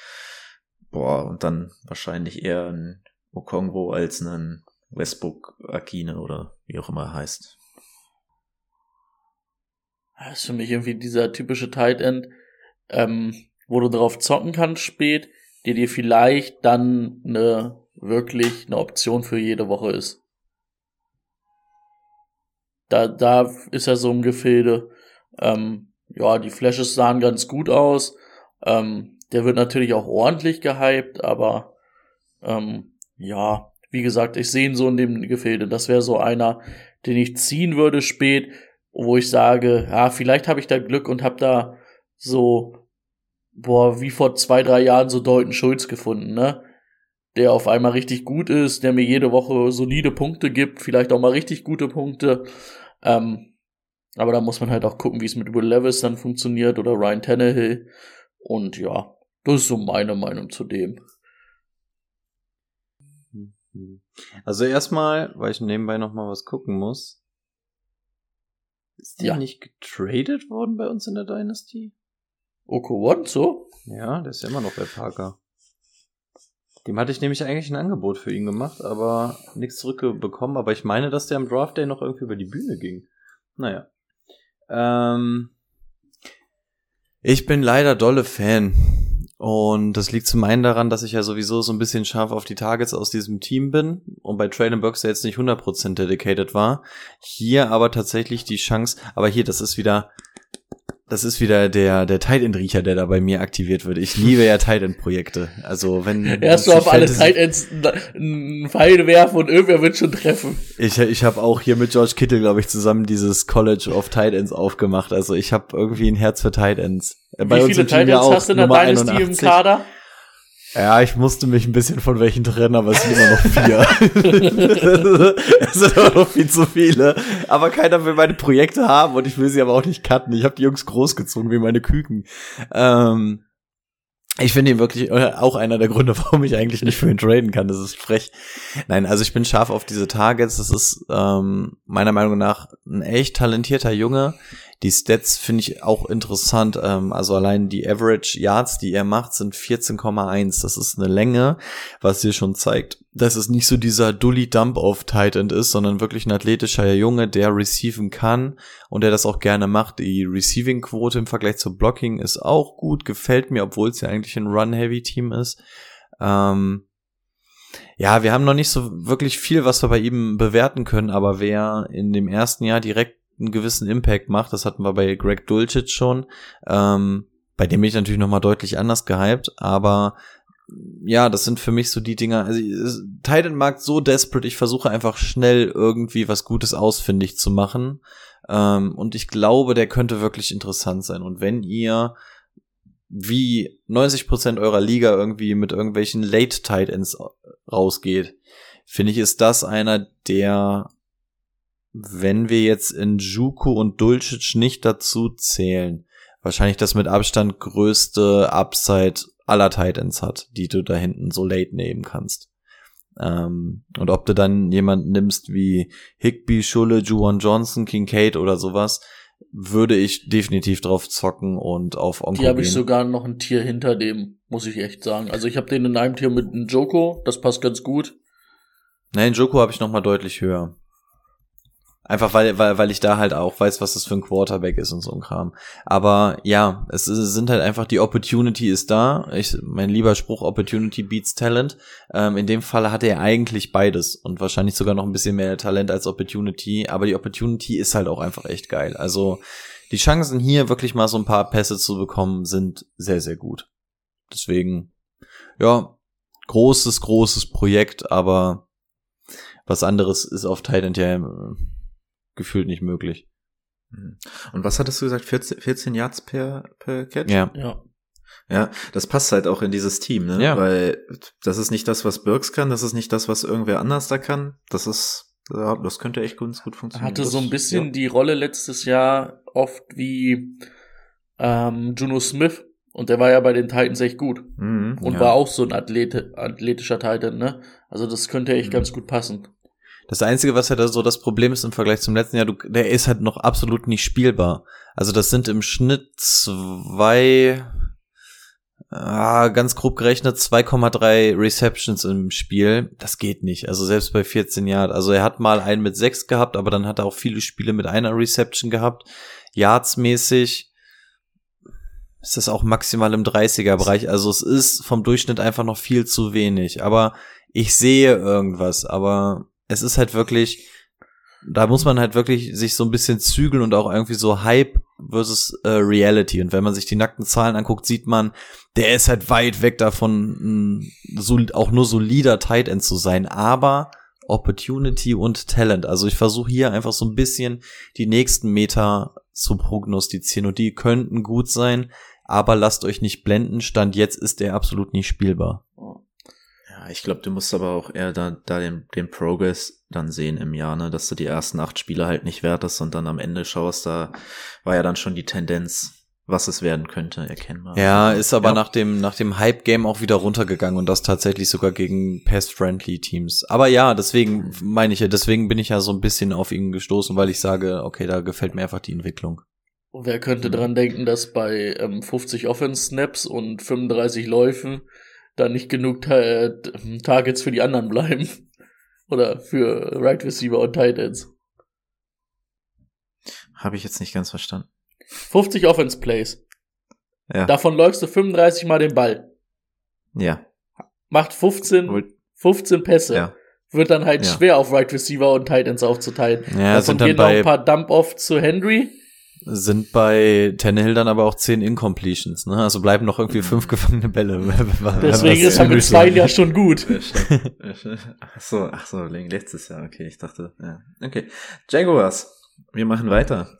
Boah, und dann wahrscheinlich eher ein Okongwo als einen Westbrook Akine oder wie auch immer er heißt. Das ist für mich irgendwie dieser typische Tight End, ähm, wo du drauf zocken kannst spät, der dir vielleicht dann eine wirklich eine Option für jede Woche ist. Da, da ist er so im Gefilde. Ähm, ja, die Flashes sahen ganz gut aus. Ähm, der wird natürlich auch ordentlich gehypt, aber ähm, ja, wie gesagt, ich sehe ihn so in dem Gefilde. Das wäre so einer, den ich ziehen würde spät, wo ich sage, ja, vielleicht habe ich da Glück und habe da so, boah, wie vor zwei, drei Jahren so Dalton Schulz gefunden, ne? Der auf einmal richtig gut ist, der mir jede Woche solide Punkte gibt, vielleicht auch mal richtig gute Punkte. Ähm, aber da muss man halt auch gucken, wie es mit Will Levis dann funktioniert oder Ryan Tannehill. Und ja, Das ist so meine Meinung zu dem. Also erstmal, weil ich nebenbei noch mal was gucken muss. Ist der Ja. nicht getradet worden bei uns in der Dynasty? Oko so? Ja, der ist ja immer noch bei Parker. Dem hatte ich nämlich eigentlich ein Angebot für ihn gemacht, aber nichts zurückbekommen. Aber ich meine, dass der am Draft Day noch irgendwie über die Bühne ging. Naja. Ähm, ich bin leider dolle Fan. Und das liegt zum einen daran, dass ich ja sowieso so ein bisschen scharf auf die Targets aus diesem Team bin und bei Traylon Burks ja jetzt nicht 100% dedicated war. Hier aber tatsächlich die Chance, aber hier, das ist wieder, das ist wieder der, der Tight End Riecher, der da bei mir aktiviert wird. Ich liebe ja Tight End Projekte. Also wenn. [LAUGHS] Erst die auf alle Tight Ends einen Pfeil werfen und irgendwer wird schon treffen. Ich, ich habe auch hier mit George Kittle, glaube ich, zusammen dieses College of Tight Ends aufgemacht. Also ich habe irgendwie ein Herz für Tight Ends. Äh, Wie viele Tight Ends hast du in der Dynasty im 81. Kader? Ja, ich musste mich ein bisschen von welchen trennen, aber es sind immer noch vier. [LAUGHS] es sind immer noch viel zu viele. Aber keiner will meine Projekte haben und ich will sie aber auch nicht cutten. Ich habe die Jungs großgezogen wie meine Küken. Ähm, ich finde ihn wirklich äh, auch einer der Gründe, [LAUGHS] warum ich eigentlich nicht für ihn traden kann. Das ist frech. Nein, also ich bin scharf auf diese Targets. Das ist ähm, meiner Meinung nach ein echt talentierter Junge. Die Stats finde ich auch interessant. Ähm, also allein die Average Yards, die er macht, sind 14,1. Das ist eine Länge, was hier schon zeigt, dass es nicht so dieser Dully Dump auf Tight End ist, sondern wirklich ein athletischer Junge, der receiven kann und der das auch gerne macht. Die Receiving-Quote im Vergleich zu Blocking ist auch gut, gefällt mir, obwohl es ja eigentlich ein Run-Heavy-Team ist. Ähm, ja, wir haben noch nicht so wirklich viel, was wir bei ihm bewerten können, aber wer in dem ersten Jahr direkt einen gewissen Impact macht, das hatten wir bei Greg Dulcich schon, ähm, bei dem bin ich natürlich nochmal deutlich anders gehypt, aber ja, das sind für mich so die Dinger, also Titan Markt so desperate, ich versuche einfach schnell irgendwie was Gutes ausfindig zu machen. Ähm, und ich glaube, der könnte wirklich interessant sein. Und wenn ihr wie 90% eurer Liga irgendwie mit irgendwelchen Late Tight Ends rausgeht, finde ich, ist das einer, der, wenn wir jetzt in Juku und Dulcic nicht dazu zählen, wahrscheinlich das mit Abstand größte Upside aller Tight Ends hat, die du da hinten so late nehmen kannst. Ähm, und ob du dann jemanden nimmst wie Higby, Schulle, Juwan Johnson, Kincaid oder sowas, würde ich definitiv drauf zocken und auf Onko Die habe ich sogar noch ein Tier hinter dem, muss ich echt sagen. Also ich habe den in einem Tier mit einem Joko, das passt ganz gut. Nein, Joko habe ich noch mal deutlich höher. Einfach weil, weil, weil ich da halt auch weiß, was das für ein Quarterback ist und so ein Kram. Aber ja, es sind halt einfach, die Opportunity ist da. Ich, mein lieber Spruch, Opportunity beats Talent. Ähm, in dem Fall hat er eigentlich beides und wahrscheinlich sogar noch ein bisschen mehr Talent als Opportunity. Aber die Opportunity ist halt auch einfach echt geil. Also die Chancen hier wirklich mal so ein paar Pässe zu bekommen sind sehr, sehr gut. Deswegen, ja, großes, großes Projekt, aber was anderes ist auf Titan ja äh, gefühlt nicht möglich. Und was hattest du gesagt? 14, 14 Yards per, per Catch? Ja. Ja. Ja, das passt halt auch in dieses Team, ne? Ja. Weil das ist nicht das, was Burks kann, das ist nicht das, was irgendwer anders da kann. Das ist, ja, das könnte echt ganz gut funktionieren. Hatte das, so ein bisschen ja. die Rolle letztes Jahr oft wie ähm, Juno Smith. Und der war ja bei den Titans echt gut. Mhm, Und ja. war auch so ein Athlete, athletischer Titan, ne? Also das könnte echt Mhm. ganz gut passen. Das Einzige, was ja da so das Problem ist im Vergleich zum letzten Jahr, du, der ist halt noch absolut nicht spielbar. Also das sind im Schnitt zwei, ah, ganz grob gerechnet 2,3 Receptions im Spiel. Das geht nicht. Also selbst bei 14 Jahren. Also er hat mal einen mit sechs gehabt, aber dann hat er auch viele Spiele mit einer Reception gehabt. Yards-mäßig ist das auch maximal im 30er-Bereich. Also es ist vom Durchschnitt einfach noch viel zu wenig. Aber ich sehe irgendwas. Aber es ist halt wirklich, da muss man halt wirklich sich so ein bisschen zügeln und auch irgendwie so Hype versus äh, Reality. Und wenn man sich die nackten Zahlen anguckt, sieht man, der ist halt weit weg davon, so, auch nur solider Tight End zu sein. Aber Opportunity und Talent. Also ich versuche hier einfach so ein bisschen die nächsten Meter zu prognostizieren und die könnten gut sein, aber lasst euch nicht blenden. Stand jetzt ist der absolut nicht spielbar. Ja, ich glaube, du musst aber auch eher da, da den, den Progress dann sehen im Jahr, ne, dass du die ersten acht Spiele halt nicht wertest und dann am Ende schaust, da war ja dann schon die Tendenz was es werden könnte, erkennbar. Ja, ist aber Ja. nach dem, nach dem Hype-Game auch wieder runtergegangen und das tatsächlich sogar gegen Pest-Friendly-Teams. Aber ja, deswegen meine ich ja, deswegen bin ich ja so ein bisschen auf ihn gestoßen, weil ich sage, okay, da gefällt mir einfach die Entwicklung. Und wer könnte dran denken, dass bei ähm, 50 Offense-Snaps und 35 Läufen da nicht genug Ta äh, Targets für die anderen bleiben? [LAUGHS] Oder für Right Receiver und Tight Ends. Habe ich jetzt nicht ganz verstanden. 50 Offense-Plays. Ja. Davon läufst du 35 Mal den Ball. ja. Macht 15, Wohl- 15 Pässe. Ja. Wird dann halt Ja. schwer auf Right Receiver und Tight Ends aufzuteilen. Ja, Davon sind dann gehen noch ein paar Dump-Off zu Henry. Sind bei Tannehill dann aber auch zehn Incompletions, ne? Also bleiben noch irgendwie fünf gefangene Bälle. [LAUGHS] Deswegen ist er mit zwei ja schon gut. [LAUGHS] ach so, ach so, letztes Jahr. Okay, ich dachte, ja. Okay. Jaguars. Wir machen weiter.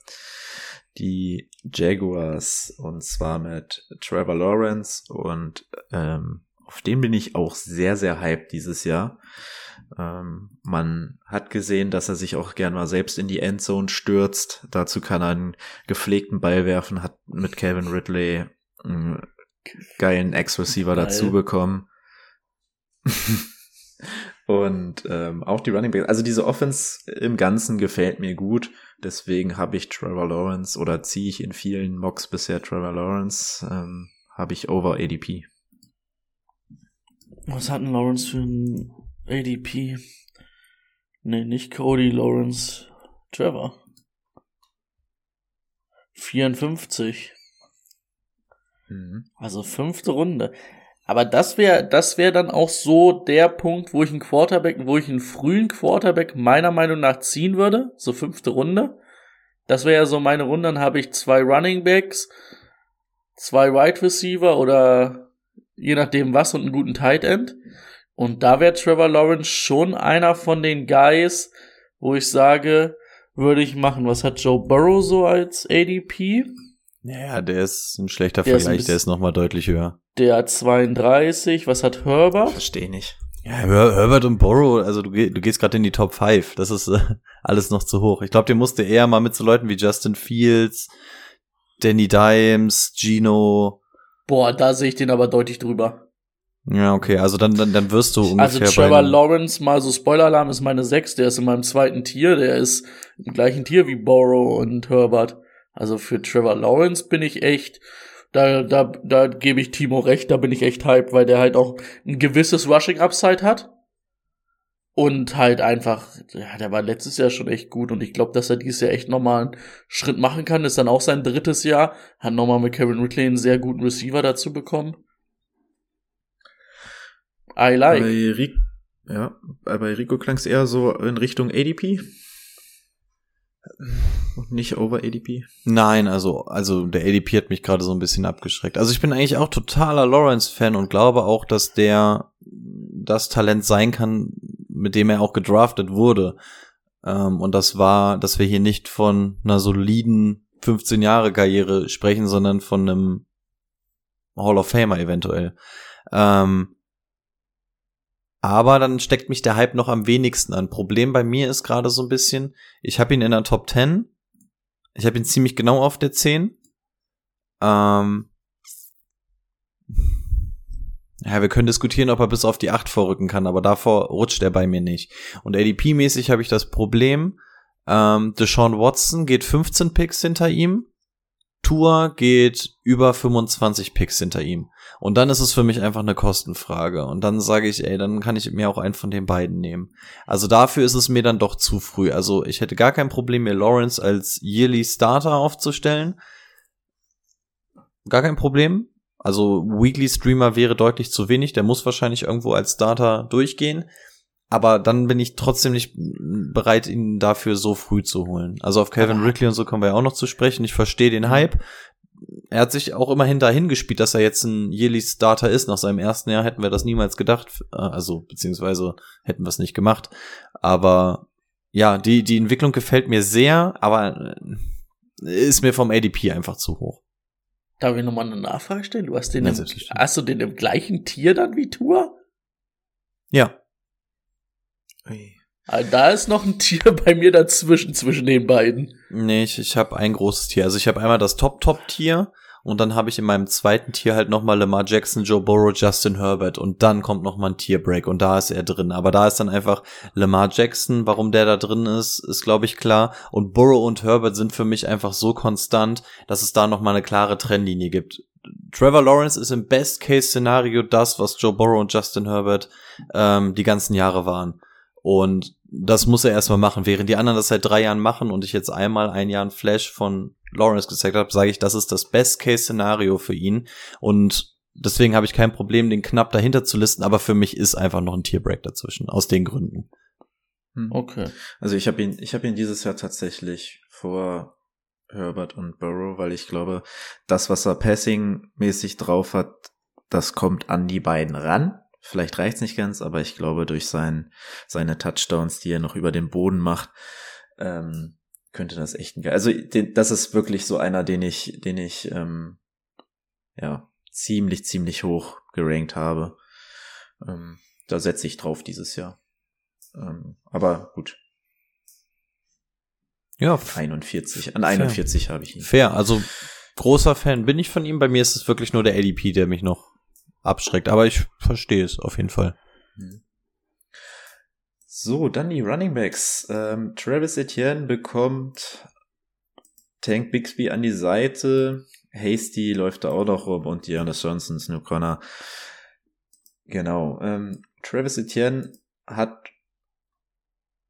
Die Jaguars und zwar mit Trevor Lawrence und ähm, auf den bin ich auch sehr, sehr hyped dieses Jahr. Ähm, man hat gesehen, dass er sich auch gern mal selbst in die Endzone stürzt. Dazu kann er einen gepflegten Ball werfen, hat mit Calvin Ridley einen geilen Ex-Receiver dazu bekommen. [LAUGHS] Und ähm, auch die Running Backs, also diese Offense im Ganzen gefällt mir gut. Deswegen habe ich Trevor Lawrence oder ziehe ich in vielen Mocks bisher Trevor Lawrence, ähm, habe ich over ADP. Was hat denn Lawrence für ein ADP? Nee, nicht Cody, Lawrence. Trevor. 54. Mhm. Also fünfte Runde. Aber das wäre, das wäre dann auch so der Punkt, wo ich einen Quarterback, wo ich einen frühen Quarterback meiner Meinung nach ziehen würde. So fünfte Runde. Das wäre ja so meine Runde. Dann habe ich zwei Running Backs, zwei Wide Receiver oder je nachdem was und einen guten Tight End. Und da wäre Trevor Lawrence schon einer von den Guys, wo ich sage, würde ich machen. Was hat Joe Burrow so als ADP? Ja, der ist ein schlechter Der ist ein Vergleich, bisschen- der ist nochmal deutlich höher. Der hat 32. Was hat Herbert? Verstehe nicht. Ja, Her Herbert und Borrow, also du, geh, du gehst gerade in die Top 5. Das ist äh, [LAUGHS] alles noch zu hoch. Ich glaube, der musste eher mal mit so Leuten wie Justin Fields, Danny Dimes, Gino. Boah, da sehe ich den aber deutlich drüber. Ja, okay, also dann, dann, dann wirst du Also ungefähr Trevor bei einem- Lawrence, mal so Spoiler-Alarm, ist meine 6, der ist in meinem zweiten Tier, der ist im gleichen Tier wie Borrow und Herbert. Also für Trevor Lawrence bin ich echt, da, da, da gebe ich Timo recht, da bin ich echt hype, weil der halt auch ein gewisses Rushing-Upside hat. Und halt einfach, ja, der war letztes Jahr schon echt gut und ich glaube, dass er dieses Jahr echt nochmal einen Schritt machen kann. Ist dann auch sein drittes Jahr, hat nochmal mit Kevin Ridley einen sehr guten Receiver dazu bekommen. I like. Bei, Ric ja, bei Rico klang es eher so in Richtung ADP. Und nicht over ADP. Nein, also, also der ADP hat mich gerade so ein bisschen abgeschreckt. Also ich bin eigentlich auch totaler Lawrence-Fan und glaube auch, dass der das Talent sein kann, mit dem er auch gedraftet wurde. Ähm, und das war, dass wir hier nicht von einer soliden 15 Jahre Karriere sprechen, sondern von einem Hall of Famer eventuell. Ähm, aber dann steckt mich der Hype noch am wenigsten an. Problem bei mir ist gerade so ein bisschen, ich habe ihn in der Top 10. Ich habe ihn ziemlich genau auf der 10. Ähm, ja, wir können diskutieren, ob er bis auf die 8 vorrücken kann, aber davor rutscht er bei mir nicht. Und ADP-mäßig habe ich das Problem, ähm, Deshaun Watson geht 15 Picks hinter ihm, Tour geht über 25 Picks hinter ihm. Und dann ist es für mich einfach eine Kostenfrage. Und dann sage ich, ey, dann kann ich mir auch einen von den beiden nehmen. Also dafür ist es mir dann doch zu früh. Also ich hätte gar kein Problem, mir Lawrence als Yearly Starter aufzustellen. Gar kein Problem. Also Weekly Streamer wäre deutlich zu wenig. Der muss wahrscheinlich irgendwo als Starter durchgehen. Aber dann bin ich trotzdem nicht bereit, ihn dafür so früh zu holen. Also auf Kevin Ridley und so kommen wir ja auch noch zu sprechen. Ich verstehe den Hype. Er hat sich auch immerhin dahin gespielt, dass er jetzt ein Yearly Starter ist. Nach seinem ersten Jahr hätten wir das niemals gedacht. Äh, Also, beziehungsweise hätten wir es nicht gemacht. Aber ja, die, die Entwicklung gefällt mir sehr, aber äh, ist mir vom ADP einfach zu hoch. Darf ich nochmal eine Nachfrage stellen? Du hast den, Ja, im, hast du den im gleichen Tier dann wie Tour? Ja. Ah, Da ist noch ein Tier [LAUGHS] bei mir dazwischen, zwischen den beiden. Nee, ich, ich habe ein großes Tier. Also ich habe einmal das Top-Top-Tier Und dann habe ich in meinem zweiten Tier halt nochmal Lamar Jackson, Joe Burrow, Justin Herbert. Und dann kommt nochmal ein Tierbreak und da ist er drin. Aber da ist dann einfach Lamar Jackson, warum der da drin ist, ist glaube ich klar. Und Burrow und Herbert sind für mich einfach so konstant, dass es da nochmal eine klare Trennlinie gibt. Trevor Lawrence ist im Best-Case-Szenario das, was Joe Burrow und Justin Herbert ähm, die ganzen Jahre waren. Und das muss er erstmal machen. Während die anderen das seit drei Jahren machen und ich jetzt einmal ein Jahr ein Flash von Lawrence gezeigt habe, sage ich, das ist das Best-Case-Szenario für ihn. Und deswegen habe ich kein Problem, den knapp dahinter zu listen, aber für mich ist einfach noch ein Tierbreak dazwischen, aus den Gründen. Hm. Okay. Also ich habe ihn, ich habe ihn dieses Jahr tatsächlich vor Herbert und Burrow, weil ich glaube, das, was er Passing-mäßig drauf hat, das kommt an die beiden ran. Vielleicht reicht's nicht ganz, aber ich glaube, durch sein, seine Touchdowns, die er noch über den Boden macht, ähm, könnte das echt ein geil. Also den, das ist wirklich so einer, den ich, den ich ähm, ja ziemlich, ziemlich hoch gerankt habe. Ähm, da setze ich drauf dieses Jahr. Ähm, aber gut. Ja. 41. An 41 habe ich ihn. Fair. Also großer Fan bin ich von ihm. Bei mir ist es wirklich nur der ADP, der mich noch abschreckt. Aber ich verstehe es auf jeden Fall. Mhm. So, dann die Running Backs. Ähm, Travis Etienne bekommt Tank Bixby an die Seite. Hasty läuft da auch noch rum und Dearness Johnson, Snoop Connor. Genau. Ähm, Travis Etienne hat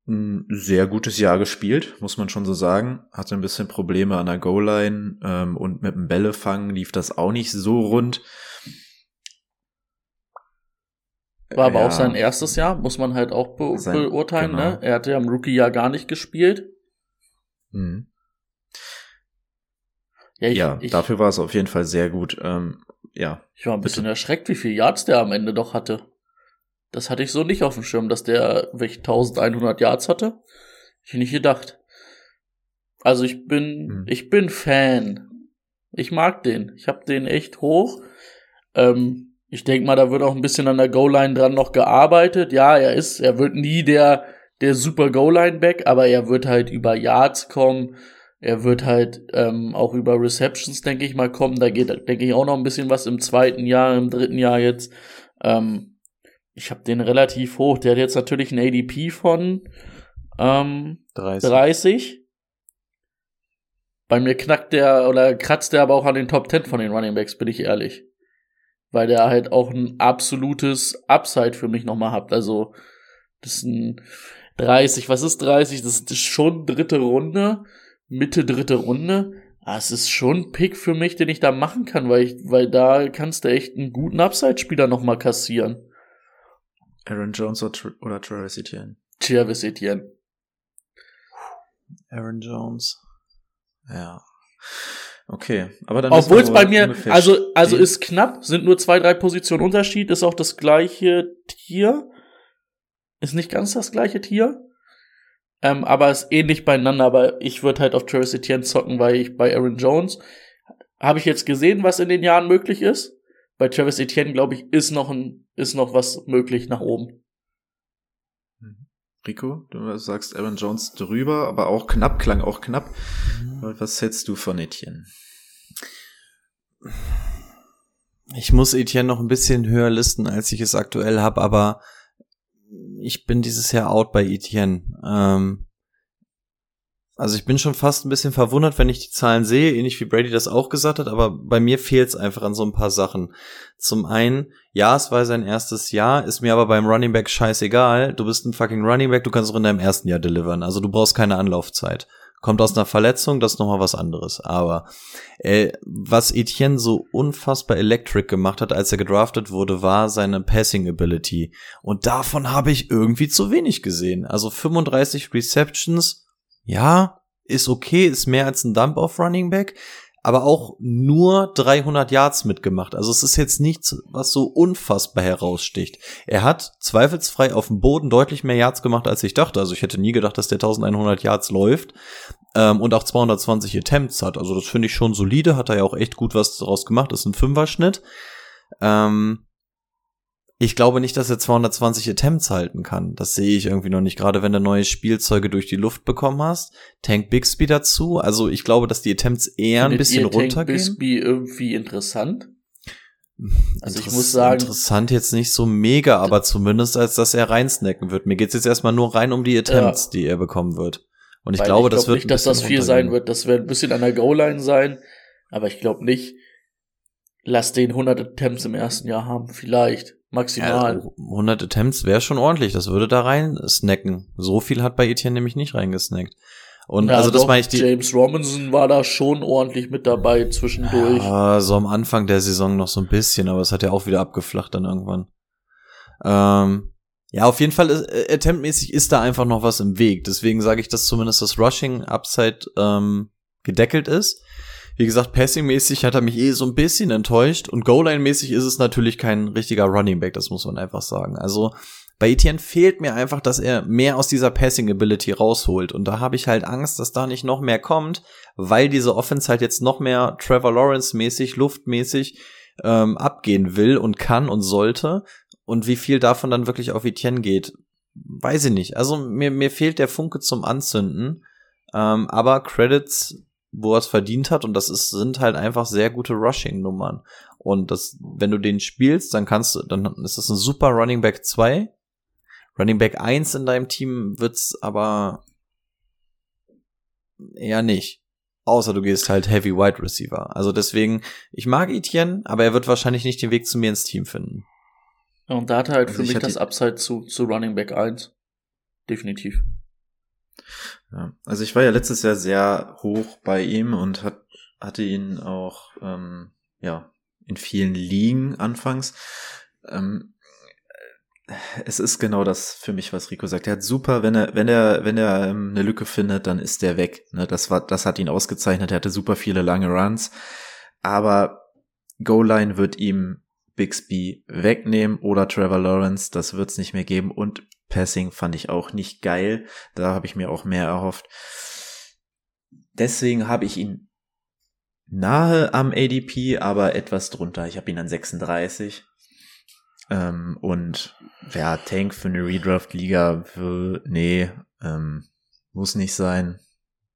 ein sehr gutes Jahr gespielt, muss man schon so sagen. Hatte ein bisschen Probleme an der Goal-Line ähm, und mit dem Bällefangen lief das auch nicht so rund. War aber ja. auch sein erstes Jahr, muss man halt auch be sein, beurteilen. Ne? Genau. Ne? Er hatte ja im Rookie-Jahr gar nicht gespielt. Mhm. Ja, ich, ja ich, dafür war es auf jeden Fall sehr gut. Ähm, ja. Ich war ein bisschen bitte. erschreckt, wie viel Yards der am Ende doch hatte. Das hatte ich so nicht auf dem Schirm, dass der welche 1100 Yards hatte. Ich nicht gedacht. Also ich bin, mhm. ich bin Fan. Ich mag den. Ich hab den echt hoch. Ähm, ich denke mal, da wird auch ein bisschen an der Goal-Line dran noch gearbeitet. Ja, er ist, er wird nie der, der super Goal-Line-Back, aber er wird halt über Yards kommen. Er wird halt ähm, auch über Receptions, denke ich mal, kommen. Da geht, denke ich, auch noch ein bisschen was im zweiten Jahr, im dritten Jahr jetzt. Ähm, ich habe den relativ hoch. Der hat jetzt natürlich ein ADP von ähm, 30. 30. Bei mir knackt der oder kratzt der aber auch an den Top 10 von den Running Backs, bin ich ehrlich weil der halt auch ein absolutes Upside für mich nochmal hat. Also, das ist ein 30, was ist 30? Das ist schon dritte Runde, Mitte dritte Runde. Ah, es ist schon ein Pick für mich, den ich da machen kann, weil ich, weil da kannst du echt einen guten Upside-Spieler nochmal kassieren. Aaron Jones oder, oder Travis Etienne? Travis Etienne. Aaron Jones. Ja. Okay, aber dann obwohl es bei mir also also ist knapp, sind nur zwei drei Positionen Unterschied, ist auch das gleiche Tier, ist nicht ganz das gleiche Tier, ähm, aber ist ähnlich beieinander. Aber ich würde halt auf Travis Etienne zocken, weil ich bei Aaron Jones habe ich jetzt gesehen, was in den Jahren möglich ist. Bei Travis Etienne glaube ich ist noch ein ist noch was möglich nach oben. Rico, du sagst Aaron Jones drüber, aber auch knapp, klang auch knapp. Mhm. Was hältst du von Etienne? Ich muss Etienne noch ein bisschen höher listen, als ich es aktuell habe, aber ich bin dieses Jahr out bei Etienne. Ähm, also ich bin schon fast ein bisschen verwundert, wenn ich die Zahlen sehe, ähnlich wie Brady das auch gesagt hat, aber bei mir fehlt es einfach an so ein paar Sachen. Zum einen, ja, es war sein erstes Jahr, ist mir aber beim Running Back scheißegal. Du bist ein fucking Running Back, du kannst auch in deinem ersten Jahr delivern. Also du brauchst keine Anlaufzeit. Kommt aus einer Verletzung, das ist nochmal was anderes. Aber äh, was Etienne so unfassbar electric gemacht hat, als er gedraftet wurde, war seine Passing Ability. Und davon habe ich irgendwie zu wenig gesehen. Also 35 Receptions, ja, ist okay, ist mehr als ein Dump-Off Running Back, aber auch nur 300 Yards mitgemacht. Also es ist jetzt nichts, was so unfassbar heraussticht. Er hat zweifelsfrei auf dem Boden deutlich mehr Yards gemacht, als ich dachte. Also ich hätte nie gedacht, dass der 1100 Yards läuft ähm, und auch 220 Attempts hat. Also das finde ich schon solide, hat er ja auch echt gut was daraus gemacht. ist ein Fünferschnitt. Ähm, ich glaube nicht, dass er 220 Attempts halten kann. Das sehe ich irgendwie noch nicht. Gerade wenn du neue Spielzeuge durch die Luft bekommen hast. Tank Bixby dazu. Also ich glaube, dass die Attempts eher Findet ein bisschen ihr Tank runtergehen. Bixby irgendwie interessant? Also ich muss sagen- Interessant jetzt nicht so mega, aber zumindest als dass er reinsnacken wird. Mir geht's jetzt erstmal nur rein um die Attempts, die er bekommen wird. Und ich Weil glaube, ich das glaub wird nicht, dass das viel sein wird. Das wird ein bisschen an der Goal-Line sein. Aber ich glaube nicht. Lass den 100 Attempts im ersten Jahr haben. Vielleicht. Maximal. Ja, 100 Attempts wäre schon ordentlich. Das würde da rein snacken. So viel hat bei Etienne nämlich nicht reingesnackt. Und Ja, also das doch, meine ich die. James Robinson war da schon ordentlich mit dabei zwischendurch. Ja, so am Anfang der Saison noch so ein bisschen, aber es hat ja auch wieder abgeflacht dann irgendwann. Ähm, ja, auf jeden Fall, ist, äh, attemptmäßig ist da einfach noch was im Weg. Deswegen sage ich, dass zumindest das Rushing Upside ähm, gedeckelt ist. Wie gesagt, Passing-mäßig hat er mich eh so ein bisschen enttäuscht und Goal-Line-mäßig ist es natürlich kein richtiger Running Back, das muss man einfach sagen. Also bei Etienne fehlt mir einfach, dass er mehr aus dieser Passing-Ability rausholt und da habe ich halt Angst, dass da nicht noch mehr kommt, weil diese Offense halt jetzt noch mehr Trevor Lawrence-mäßig, luftmäßig ähm, abgehen will und kann und sollte und wie viel davon dann wirklich auf Etienne geht, weiß ich nicht. Also mir, mir fehlt der Funke zum Anzünden, ähm, aber Credits wo er es verdient hat und das ist, sind halt einfach sehr gute Rushing-Nummern. Und das, wenn du den spielst, dann kannst du, dann ist das ein super Running Back 2. Running Back 1 in deinem Team wird's aber eher nicht. Außer du gehst halt Heavy Wide Receiver. Also deswegen, ich mag Etienne, aber er wird wahrscheinlich nicht den Weg zu mir ins Team finden. Und da hat er halt Also für ich mich das Upside zu, zu Running Back 1. Definitiv. Ja, also ich war ja letztes Jahr sehr hoch bei ihm und hat, hatte ihn auch ähm, ja in vielen Ligen anfangs. Ähm, es ist genau das für mich, was Rico sagt. Er hat super, wenn er, wenn er, wenn er ähm, eine Lücke findet, dann ist der weg. Ne, das war, das hat ihn ausgezeichnet. Er hatte super viele lange Runs, aber Goal-Line wird ihm Bixby wegnehmen oder Trevor Lawrence, das wird's nicht mehr geben und Passing fand ich auch nicht geil. Da habe ich mir auch mehr erhofft. Deswegen habe ich ihn nahe am ADP, aber etwas drunter. Ich habe ihn an 36. Ähm, und ja, Tank für eine Redraft-Liga, w- nee, ähm, muss nicht sein.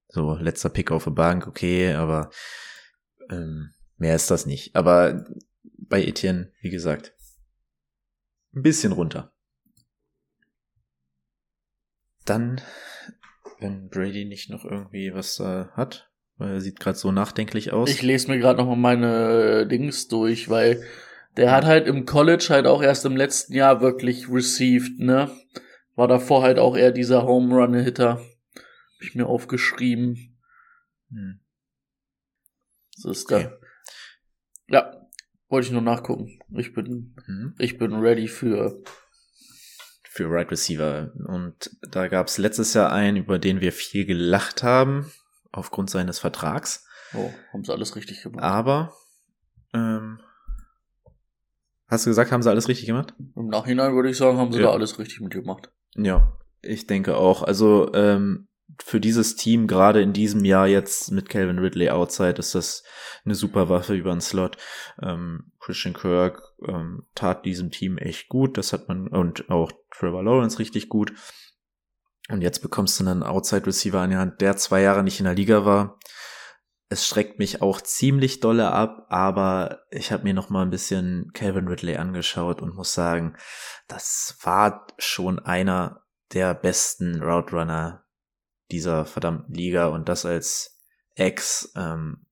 So, letzter Pick auf der Bank, okay, aber ähm, mehr ist das nicht. Aber bei Etienne, wie gesagt, ein bisschen runter. Dann, wenn Brady nicht noch irgendwie was äh, hat, weil er sieht gerade so nachdenklich aus. Ich lese mir gerade noch mal meine äh, Dings durch, weil der hat halt im College halt auch erst im letzten Jahr wirklich received, ne? War davor halt auch eher dieser Home Run Hitter. Hab ich mir aufgeschrieben. Hm. Das ist Okay. da. Ja, wollte ich nur nachgucken. Ich bin, Hm. ich bin ready für. Für Right Right Receiver. Und da gab es letztes Jahr einen, über den wir viel gelacht haben, aufgrund seines Vertrags. Oh, haben sie alles richtig gemacht. Aber, ähm, hast du gesagt, haben sie alles richtig gemacht? Im Nachhinein würde ich sagen, haben sie Ja. da alles richtig mitgemacht. Ja, ich denke auch. Also ähm, für dieses Team, gerade in diesem Jahr jetzt mit Calvin Ridley outside, ist das eine super Waffe über den Slot. Ähm, Christian Kirk ähm, tat diesem Team echt gut. Das hat man und auch Trevor Lawrence richtig gut. Und jetzt bekommst du einen Outside Receiver an die Hand, der zwei Jahre nicht in der Liga war. Es schreckt mich auch ziemlich dolle ab, aber ich habe mir noch mal ein bisschen Calvin Ridley angeschaut und muss sagen, das war schon einer der besten Route Runner dieser verdammten Liga und das als Ex. Ähm,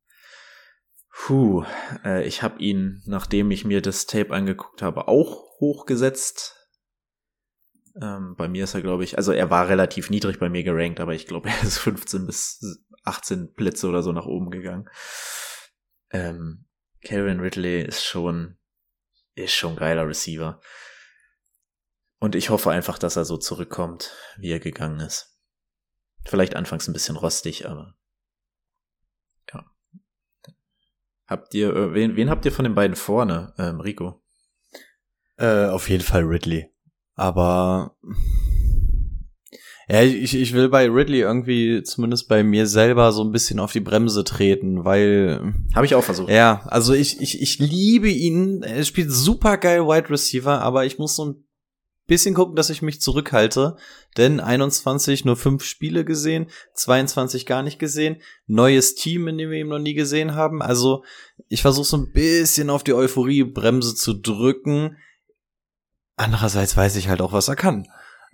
puh, äh, ich habe ihn, nachdem ich mir das Tape angeguckt habe, auch hochgesetzt. Ähm, bei mir ist er, glaube ich, also er war relativ niedrig bei mir gerankt, aber ich glaube, er ist [LAUGHS] 15 bis 18 Plätze oder so nach oben gegangen. Ähm, Karen Ridley ist schon, ist schon geiler Receiver. Und ich hoffe einfach, dass er so zurückkommt, wie er gegangen ist. Vielleicht anfangs ein bisschen rostig, aber ja. Habt ihr, äh, wen, wen habt ihr von den beiden vorne, ähm, Rico? Äh, auf jeden Fall Ridley. Aber Ja, ich, ich will bei Ridley irgendwie zumindest bei mir selber so ein bisschen auf die Bremse treten, weil. Habe ich auch versucht. Ja, also ich, ich, ich liebe ihn. Er spielt super geil Wide Receiver, aber ich muss so ein bisschen gucken, dass ich mich zurückhalte. Denn 21 nur fünf Spiele gesehen, 22 gar nicht gesehen, neues Team, in dem wir ihn noch nie gesehen haben. Also ich versuche so ein bisschen auf die Euphorie-Bremse zu drücken. Andererseits weiß ich halt auch, was er kann.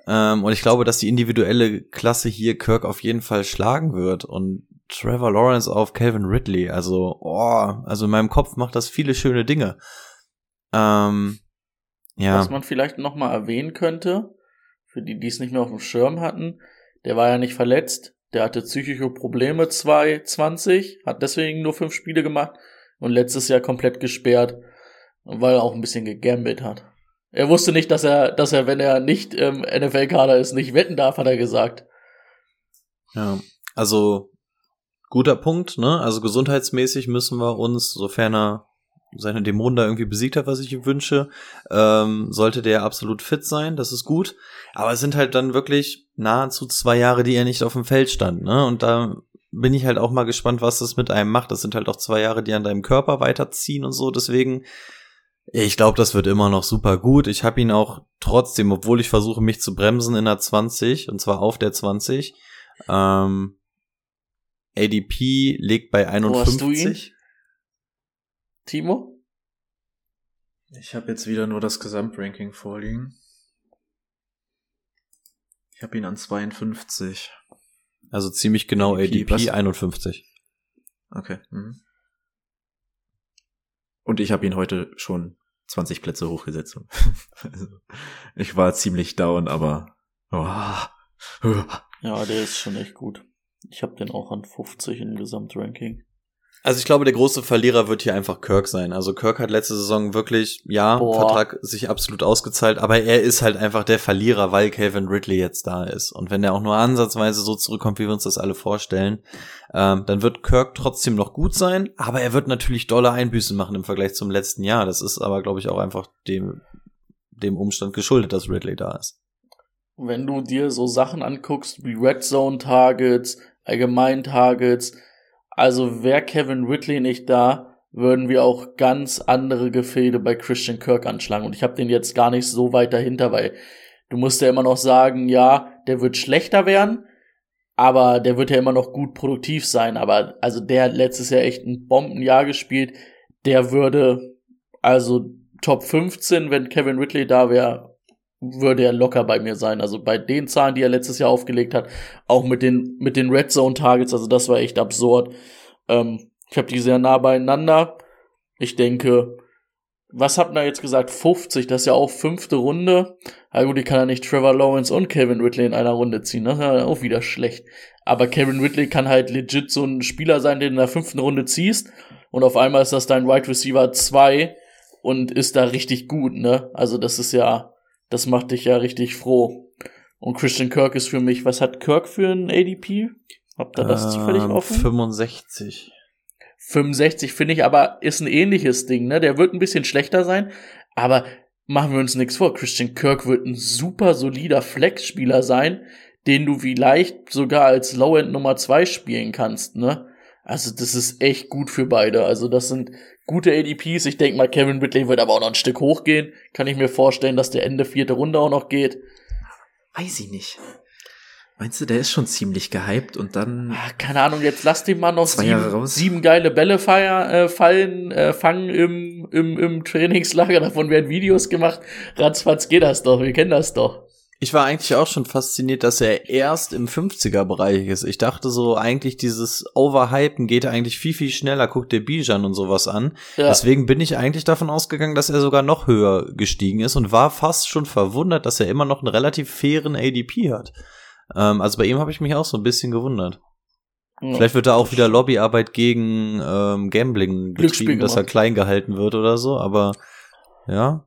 Ähm, und ich glaube, dass die individuelle Klasse hier Kirk auf jeden Fall schlagen wird. Und Trevor Lawrence auf Calvin Ridley. Also, oh, also in meinem Kopf macht das viele schöne Dinge. Ähm, ja. Was man vielleicht noch mal erwähnen könnte, für die, die es nicht mehr auf dem Schirm hatten, der war ja nicht verletzt. Der hatte psychische Probleme 2020, hat deswegen nur fünf Spiele gemacht und letztes Jahr komplett gesperrt, weil er auch ein bisschen gegambelt hat. Er wusste nicht, dass er, dass er, wenn er nicht im NFL-Kader ist, nicht wetten darf, hat er gesagt. Ja, also guter Punkt, ne? Also gesundheitsmäßig müssen wir uns, sofern er seine Dämonen da irgendwie besiegt hat, was ich ihm wünsche, ähm, sollte der absolut fit sein, das ist gut. Aber es sind halt dann wirklich nahezu zwei Jahre, die er nicht auf dem Feld stand, ne? Und da bin ich halt auch mal gespannt, was das mit einem macht. Das sind halt auch zwei Jahre, die an deinem Körper weiterziehen und so. Deswegen ich glaube, das wird immer noch super gut. Ich habe ihn auch trotzdem, obwohl ich versuche, mich zu bremsen in der 20, und zwar auf der 20. Ähm, ADP liegt bei 51. Timo? Ich habe jetzt wieder nur das Gesamtranking vorliegen. Ich habe ihn an 52. Also ziemlich genau ADP, ADP 51. Okay. Mhm. Und ich habe ihn heute schon 20 Plätze hochgesetzt. [LAUGHS] also, ich war ziemlich down, aber. Oh, ja, der ist schon echt gut. Ich habe den auch an 50 im Gesamtranking. Also ich glaube, der große Verlierer wird hier einfach Kirk sein. Also Kirk hat letzte Saison wirklich, ja, Boah. Vertrag sich absolut ausgezahlt, aber er ist halt einfach der Verlierer, weil Calvin Ridley jetzt da ist. Und wenn er auch nur ansatzweise so zurückkommt, wie wir uns das alle vorstellen, ähm, dann wird Kirk trotzdem noch gut sein, aber er wird natürlich dolle Einbüßen machen im Vergleich zum letzten Jahr. Das ist aber, glaube ich, auch einfach dem, dem Umstand geschuldet, dass Ridley da ist. Wenn du dir so Sachen anguckst wie Red Zone Targets, allgemein Targets, also wäre Kevin Ridley nicht da, würden wir auch ganz andere Gefilde bei Christian Kirk anschlagen. Und ich habe den jetzt gar nicht so weit dahinter, weil du musst ja immer noch sagen, ja, der wird schlechter werden, aber der wird ja immer noch gut produktiv sein. Aber also der hat letztes Jahr echt ein Bombenjahr gespielt. Der würde also Top 15, wenn Kevin Ridley da wäre, würde er locker bei mir sein. Also bei den Zahlen, die er letztes Jahr aufgelegt hat, auch mit den, mit den Red Zone Targets, also das war echt absurd. Ähm, ich habe die sehr nah beieinander. Ich denke, was habt ihr jetzt gesagt? 50, das ist ja auch fünfte Runde. Na gut, die kann ja nicht Trevor Lawrence und Kevin Ridley in einer Runde ziehen. Das ist ja auch wieder schlecht. Aber Kevin Ridley kann halt legit so ein Spieler sein, den du in der fünften Runde ziehst. Und auf einmal ist das dein Wide Receiver 2 und ist da richtig gut, ne? Also das ist ja das macht dich ja richtig froh. Und Christian Kirk ist für mich, was hat Kirk für ein ADP? Habt ihr das ähm, zufällig offen? 65. 65 finde ich aber ist ein ähnliches Ding, ne? Der wird ein bisschen schlechter sein, aber machen wir uns nichts vor. Christian Kirk wird ein super solider Flex-Spieler sein, den du vielleicht sogar als Low-End Nummer 2 spielen kannst, ne? Also das ist echt gut für beide. Also das sind gute ADPs. Ich denke mal, Kevin Ridley wird aber auch noch ein Stück hochgehen. Kann ich mir vorstellen, dass der Ende vierte Runde auch noch geht. Weiß ich nicht. Meinst du, der ist schon ziemlich gehypt und dann. Ach, keine Ahnung, jetzt lass den mal noch sieben, sieben, geile Bälle feier, äh, fallen, äh, fangen im, im, im Trainingslager. Davon werden Videos gemacht. Ratzfatz geht das doch. Wir kennen das doch. Ich war eigentlich auch schon fasziniert, dass er erst im 50er-Bereich ist. Ich dachte so, eigentlich dieses Overhypen geht eigentlich viel, viel schneller. Guck dir Bijan und sowas an. Ja. Deswegen bin ich eigentlich davon ausgegangen, dass er sogar noch höher gestiegen ist und war fast schon verwundert, dass er immer noch einen relativ fairen ADP hat. Ähm, also bei ihm habe ich mich auch so ein bisschen gewundert. Ja, Vielleicht wird da auch wieder Lobbyarbeit gegen ähm, Gambling betrieben, dass er klein gehalten wird oder so, aber ja.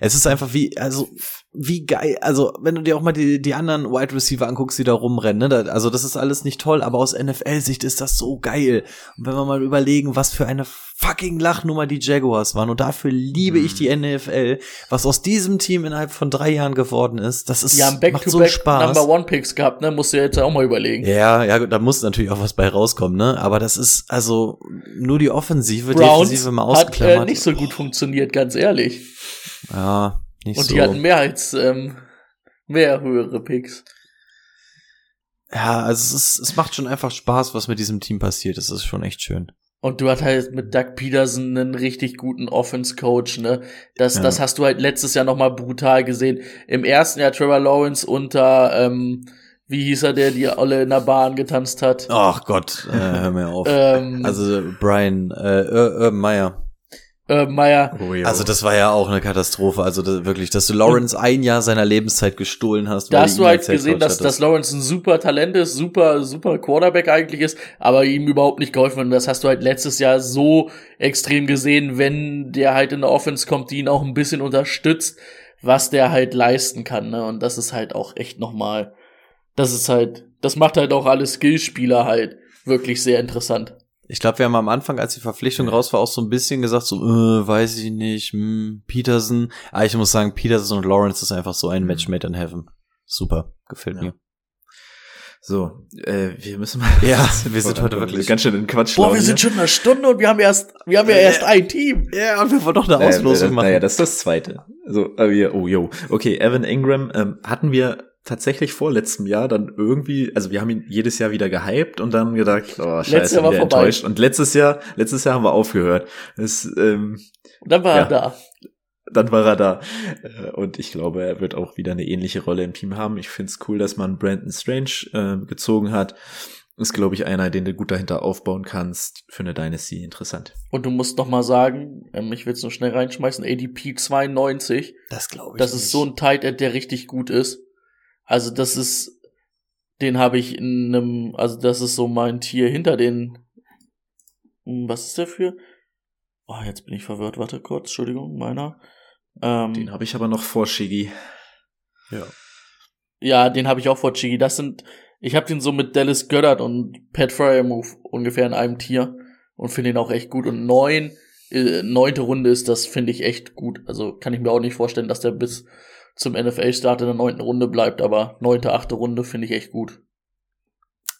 Es ist einfach wie, also, wie geil, also, wenn du dir auch mal die, die anderen Wide Receiver anguckst, die da rumrennen, ne, also, das ist alles nicht toll, aber aus NFL-Sicht ist das so geil. Und wenn wir mal überlegen, was für eine fucking Lachnummer die Jaguars waren, und dafür liebe ich die NFL, was aus diesem Team innerhalb von drei Jahren geworden ist, das ist, Die haben macht so Back-to-Back Spaß. Number One Picks gehabt, ne? Musst du jetzt auch mal überlegen. Ja, ja, gut, da muss natürlich auch was bei rauskommen, ne? Aber das ist also nur die Offensive, Browns Defensive mal hat ausgeklammert. äh, nicht so gut funktioniert, ganz ehrlich. Ja, nicht Und so. die hatten mehr als ähm, mehr höhere Picks. ja, also es ist, es macht schon einfach Spaß, was mit diesem Team passiert. Es ist schon echt schön. Und du hast halt mit Doug Peterson einen richtig guten Offense-Coach, ne? Das, Ja. das hast du halt letztes Jahr noch mal brutal gesehen. Im ersten Jahr Trevor Lawrence unter, ähm, wie hieß er, der die alle in der Bahn getanzt hat? Ach Gott, äh, hör mir auf. Ähm, also Brian, äh, Ur- Urban Meyer. Äh, Meyer. Oh. Also das war ja auch eine Katastrophe. Also das, wirklich, dass du Lawrence ein Jahr seiner Lebenszeit gestohlen hast. Da hast du halt gesehen, dass, dass Lawrence ein super Talent ist, super, super Quarterback eigentlich ist, aber ihm überhaupt nicht geholfen wird. Und das hast du halt letztes Jahr so extrem gesehen, wenn der halt in der Offense kommt, die ihn auch ein bisschen unterstützt, was der halt leisten kann. Ne? Und das ist halt auch echt nochmal, das ist halt, das macht halt auch alle Skillspieler halt wirklich sehr interessant. Ich glaube, wir haben am Anfang, als die Verpflichtung raus war, auch so ein bisschen gesagt, so, äh, weiß ich nicht, hm, Peterson. Aber ich muss sagen, Peterson und Lawrence ist einfach so ein Match made in heaven. Super, gefällt Ja. mir. So, äh, wir müssen mal. Ja, [LAUGHS] wir sind heute wirklich- ganz schön in Quatsch. Boah, wir sind schon eine Stunde und wir haben erst, wir haben ja erst ein Team. Ja, und wir wollen doch eine Auslosung äh, machen. Naja, das ist das zweite. Also, äh, wir, oh, yo. Okay, Evan Ingram ähm, hatten wir tatsächlich vor letztem Jahr dann irgendwie, also wir haben ihn jedes Jahr wieder gehypt und dann gedacht, oh, scheiße, Jahr war wieder vorbei. enttäuscht. Und letztes Jahr, letztes Jahr haben wir aufgehört. Das, ähm, Und dann war Ja. er da. dann war er da. Äh, Und ich glaube, er wird auch wieder eine ähnliche Rolle im Team haben. Ich finde es cool, dass man Brandon Strange äh, gezogen hat. Ist, glaube ich, einer, den du gut dahinter aufbauen kannst. Für eine Dynasty interessant. Und du musst noch mal sagen, ähm, ich will es nur schnell reinschmeißen, ADP 92. Das glaube ich Das ist so ein Tight End, der richtig gut ist. Also das ist, den habe ich in einem, also das ist so mein Tier hinter den, Hm, was ist der für? Oh, jetzt bin ich verwirrt, warte kurz, Entschuldigung, meiner. Ähm, Den habe ich aber noch vor Shiggy. Ja. ja, den habe ich auch vor Chigi. Das sind, ich habe den so mit Dallas Goddard und Pat Fryermove ungefähr in einem Tier und finde ihn auch echt gut. Und neun, äh, neunte Runde ist das, finde ich echt gut. Also kann ich mir auch nicht vorstellen, dass der bis zum NFL-Start in der neunten Runde bleibt, aber neunte, achte Runde finde ich echt gut.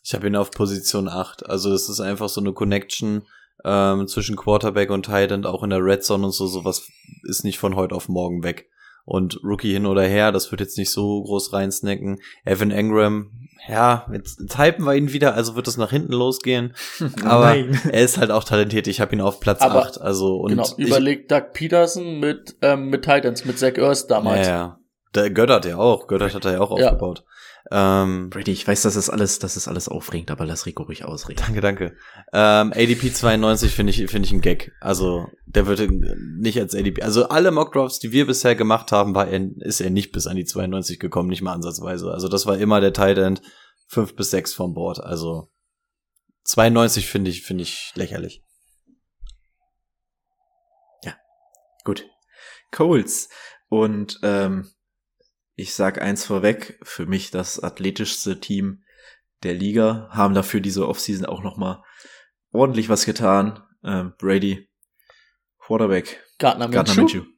Ich habe ihn auf Position 8. Also es ist einfach so eine Connection ähm, zwischen Quarterback und Tight End, auch in der Red Zone und so. Sowas ist nicht von heute auf morgen weg. Und Rookie hin oder her, das wird jetzt nicht so groß reinsnacken. Evan Engram, ja, jetzt typen wir ihn wieder, also wird es nach hinten losgehen. [LAUGHS] Aber er ist halt auch talentiert. Ich habe ihn auf Platz Aber- 8. Also und genau, überlegt Doug Peterson mit, ähm, mit Titans, mit Zach ja, damals. ja. Der Göttert ja auch. Göttert hat er ja auch Ja. aufgebaut. Ähm, Brady, ich weiß, das ist alles, das ist alles aufregend, aber lass Rico ruhig ausreden. Danke, danke. Ähm, ADP 92 finde ich, finde ich ein Gag. Also, der wird nicht als ADP. Also, alle Mockdrops, die wir bisher gemacht haben, war er, ist er nicht bis an die 92 gekommen, nicht mal ansatzweise. Also, das war immer der Tight End 5 bis 6 vom Board. Also, 92 finde ich, finde ich lächerlich. Gut. Coles. Und ähm, ich sag eins vorweg, für mich das athletischste Team der Liga, haben dafür diese Offseason auch noch mal ordentlich was getan. Ähm, Brady, Quarterback, Gardner Gardner Minshew. Minshew.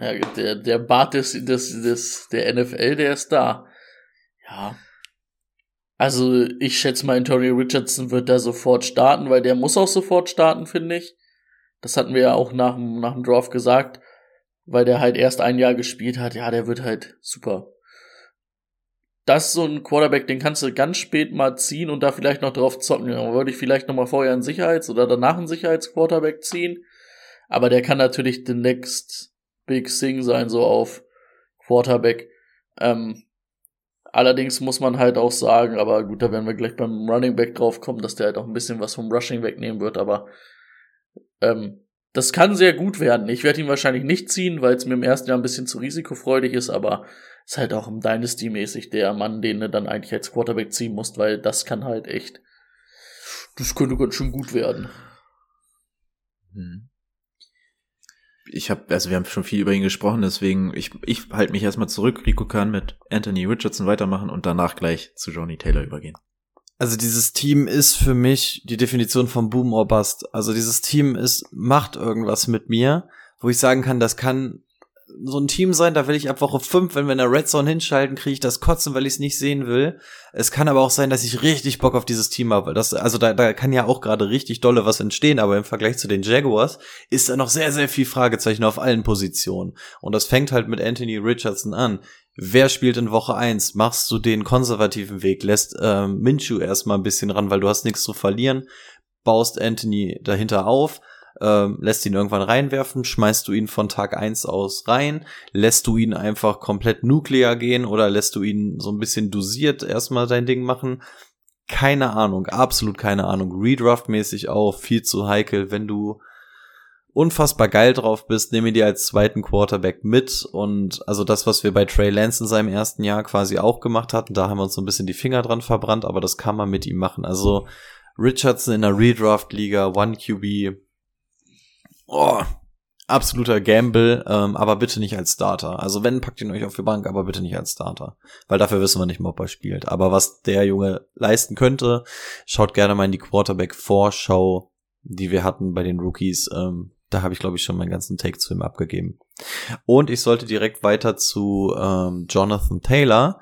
Ja, der, der Bart des, des, des, der NFL, der ist da. Ja. Also, ich schätze mal, Antonio Richardson wird da sofort starten, weil der muss auch sofort starten, finde ich. Das hatten wir ja auch nach, dem- nach dem Draft gesagt, weil der halt erst ein Jahr gespielt hat. Ja, der wird halt super. Das ist so ein Quarterback, den kannst du ganz spät mal ziehen und da vielleicht noch drauf zocken. Da würde ich vielleicht noch mal vorher einen Sicherheits- oder danach einen Sicherheitsquarterback ziehen. Aber der kann natürlich the next big thing sein, so auf Quarterback. Ähm, allerdings muss man halt auch sagen, aber gut, da werden wir gleich beim Running Back drauf kommen, dass der halt auch ein bisschen was vom Rushing wegnehmen wird, aber ähm, das kann sehr gut werden. Ich werde ihn wahrscheinlich nicht ziehen, weil es mir im ersten Jahr ein bisschen zu risikofreudig ist, aber ist halt auch im Dynasty-mäßig der Mann, den du dann eigentlich als Quarterback ziehen musst, weil das kann halt echt, das könnte ganz schön gut werden. Hm. ich habe, also wir haben schon viel über ihn gesprochen, deswegen ich, ich halte mich erstmal zurück. Rico kann mit Anthony Richardson weitermachen und danach gleich zu Johnny Taylor übergehen. Also dieses Team ist für mich die Definition von Boom or Bust. Also dieses Team ist, macht irgendwas mit mir, wo ich sagen kann, das kann so ein Team sein, da will ich ab Woche 5, wenn wir in der Red Zone hinschalten, kriege ich das kotzen, weil ich es nicht sehen will. Es kann aber auch sein, dass ich richtig Bock auf dieses Team habe. Das, also da, da kann ja auch gerade richtig dolle was entstehen, aber im Vergleich zu den Jaguars ist da noch sehr, sehr viel Fragezeichen auf allen Positionen. Und das fängt halt mit Anthony Richardson an. Wer spielt in Woche 1? Machst du den konservativen Weg? Lässt ähm, Minshew erstmal ein bisschen ran, weil du hast nichts zu verlieren. Baust Anthony dahinter auf ähm, lässt ihn irgendwann reinwerfen, schmeißt du ihn von Tag eins aus rein, lässt du ihn einfach komplett nuklear gehen oder lässt du ihn so ein bisschen dosiert erstmal dein Ding machen. Keine Ahnung, absolut keine Ahnung. Redraft-mäßig auch viel zu heikel. Wenn du unfassbar geil drauf bist, nehme dir als zweiten Quarterback mit und also das, was wir bei Trey Lance in seinem ersten Jahr quasi auch gemacht hatten, da haben wir uns so ein bisschen die Finger dran verbrannt, aber das kann man mit ihm machen. Also Richardson in der Redraft-Liga, One QB, oh, absoluter Gamble, ähm, aber bitte nicht als Starter. Also wenn, packt ihn euch auf die Bank, aber bitte nicht als Starter. Weil dafür wissen wir nicht mehr, ob er spielt. Aber was der Junge leisten könnte, schaut gerne mal in die Quarterback-Vorschau, die wir hatten bei den Rookies. Ähm, da habe ich, glaube ich, schon meinen ganzen Take zu ihm abgegeben. Und ich sollte direkt weiter zu ähm, Jonathan Taylor.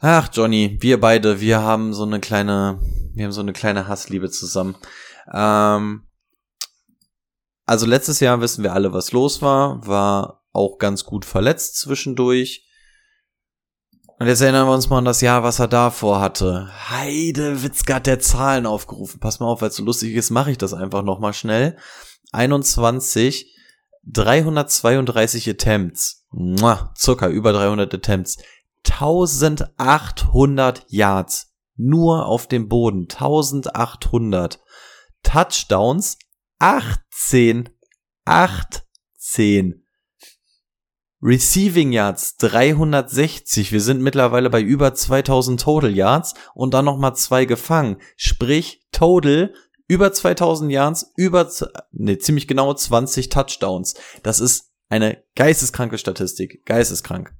Ach, Johnny, wir beide, wir haben so eine kleine, wir haben so eine kleine Hassliebe zusammen. Ähm, also letztes Jahr wissen wir alle, was los war, war auch ganz gut verletzt zwischendurch. Und jetzt erinnern wir uns mal an das Jahr, was er davor hatte. Heide Witzka hat der Zahlen aufgerufen. Pass mal auf, weil es so lustig ist, mache ich das einfach nochmal schnell. 21, 332 Attempts. Mua, Zucker, über 300 Attempts. 1800 Yards. Nur auf dem Boden. 1800. Touchdowns 18. 18. Receiving Yards 360. Wir sind mittlerweile bei über 2000 Total Yards und dann nochmal zwei gefangen. Sprich, Total über 2000 Yards, über, ne, ziemlich genau 20 Touchdowns. Das ist eine geisteskranke Statistik. Geisteskrank.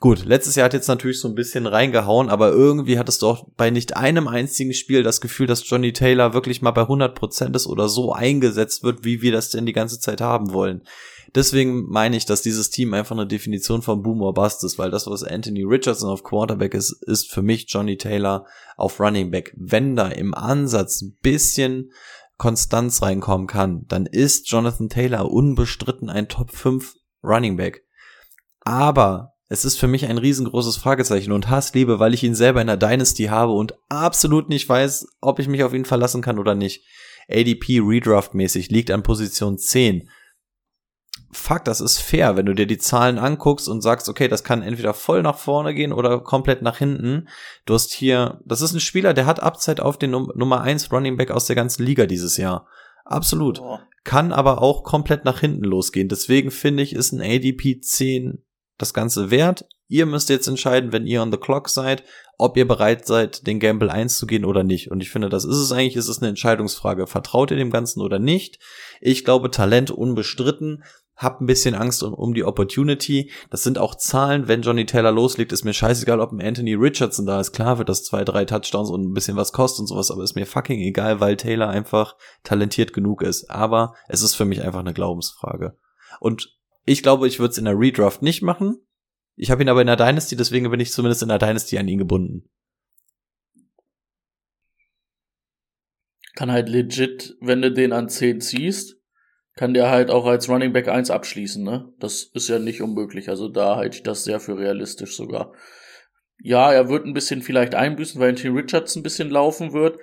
Gut, letztes Jahr hat jetzt natürlich so ein bisschen reingehauen, aber irgendwie hattest du auch bei nicht einem einzigen Spiel das Gefühl, dass Johnny Taylor wirklich mal bei 100% ist oder so eingesetzt wird, wie wir das denn die ganze Zeit haben wollen. Deswegen meine ich, dass dieses Team einfach eine Definition von Boom or Bust ist, weil das, was Anthony Richardson auf Quarterback ist, ist für mich Johnny Taylor auf Running Back. Wenn da im Ansatz ein bisschen Konstanz reinkommen kann, dann ist Jonathan Taylor unbestritten ein Top 5 Running Back. Aber es ist für mich ein riesengroßes Fragezeichen und Hassliebe, weil ich ihn selber in der Dynasty habe und absolut nicht weiß, ob ich mich auf ihn verlassen kann oder nicht. ADP Redraft mäßig liegt an Position 10. Fuck, das ist fair, wenn du dir die Zahlen anguckst und sagst, okay, das kann entweder voll nach vorne gehen oder komplett nach hinten. Du hast hier, das ist ein Spieler, der hat Upside auf den Num Nummer 1 Running Back aus der ganzen Liga dieses Jahr. Absolut. Kann aber auch komplett nach hinten losgehen. Deswegen finde ich, ist ein ADP 10 das Ganze wert. Ihr müsst jetzt entscheiden, wenn ihr on the clock seid, ob ihr bereit seid, den Gamble einzugehen oder nicht. Und ich finde, das ist es eigentlich, es ist eine Entscheidungsfrage. Vertraut ihr dem Ganzen oder nicht? Ich glaube, Talent unbestritten. Hab ein bisschen Angst um, um die Opportunity. Das sind auch Zahlen. Wenn Johnny Taylor loslegt, ist mir scheißegal, ob ein Anthony Richardson da ist. Klar wird das zwei, drei Touchdowns und ein bisschen was kostet und sowas, aber ist mir fucking egal, weil Taylor einfach talentiert genug ist. Aber es ist für mich einfach eine Glaubensfrage. Und ich glaube, ich würde es in der Redraft nicht machen. Ich habe ihn aber in der Dynasty, deswegen bin ich zumindest in der Dynasty an ihn gebunden. Kann halt legit, wenn du den an 10 ziehst, kann der halt auch als Running Back 1 abschließen, ne? Das ist ja nicht unmöglich. Also da halte ich das sehr für realistisch sogar. Ja, er wird ein bisschen vielleicht einbüßen, weil Anthony Richards ein bisschen laufen wird.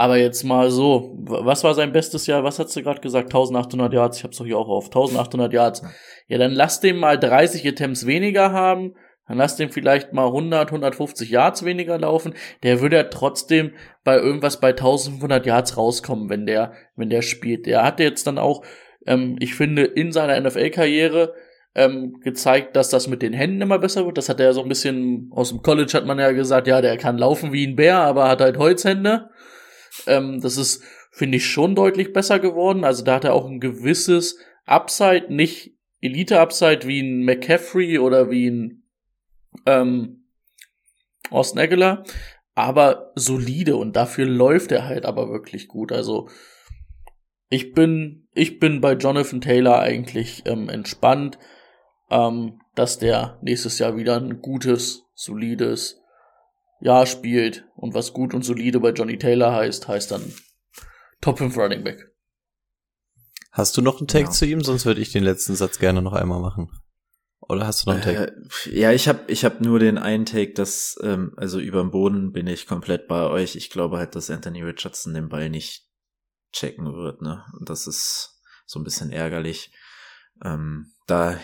Aber jetzt mal so, was war sein bestes Jahr? Was hast du gerade gesagt? 1800 Yards. Ich hab's doch hier auch auf. 1800 Yards. Ja, dann lass den mal 30 Attempts weniger haben. Dann lass den vielleicht mal 100, 150 Yards weniger laufen. Der würde ja trotzdem bei irgendwas bei 1500 Yards rauskommen, wenn der, wenn der spielt. Der hatte jetzt dann auch, ähm, ich finde, in seiner NFL-Karriere ähm, gezeigt, dass das mit den Händen immer besser wird. Das hat er so ein bisschen aus dem College hat man ja gesagt, ja, der kann laufen wie ein Bär, aber hat halt Holzhände. Ähm, das ist, finde ich, schon deutlich besser geworden. Also da hat er auch ein gewisses Upside, nicht Elite-Upside wie ein McCaffrey oder wie ein ähm, Austin Aguilar, aber solide und dafür läuft er halt aber wirklich gut. Also ich bin, ich bin bei Jonathan Taylor eigentlich ähm, entspannt, ähm, dass der nächstes Jahr wieder ein gutes, solides Jahr spielt. Und was gut und solide bei Johnny Taylor heißt, heißt dann Top 5 Running Back. Hast du noch einen Take Ja. zu ihm? Sonst würde ich den letzten Satz gerne noch einmal machen. Oder hast du noch einen Take? Äh, ja, ich habe ich hab nur den einen Take, dass, ähm, also über dem Boden bin ich komplett bei euch. Ich glaube halt, dass Anthony Richardson den Ball nicht checken wird, ne? Und das ist so ein bisschen ärgerlich. Ähm, da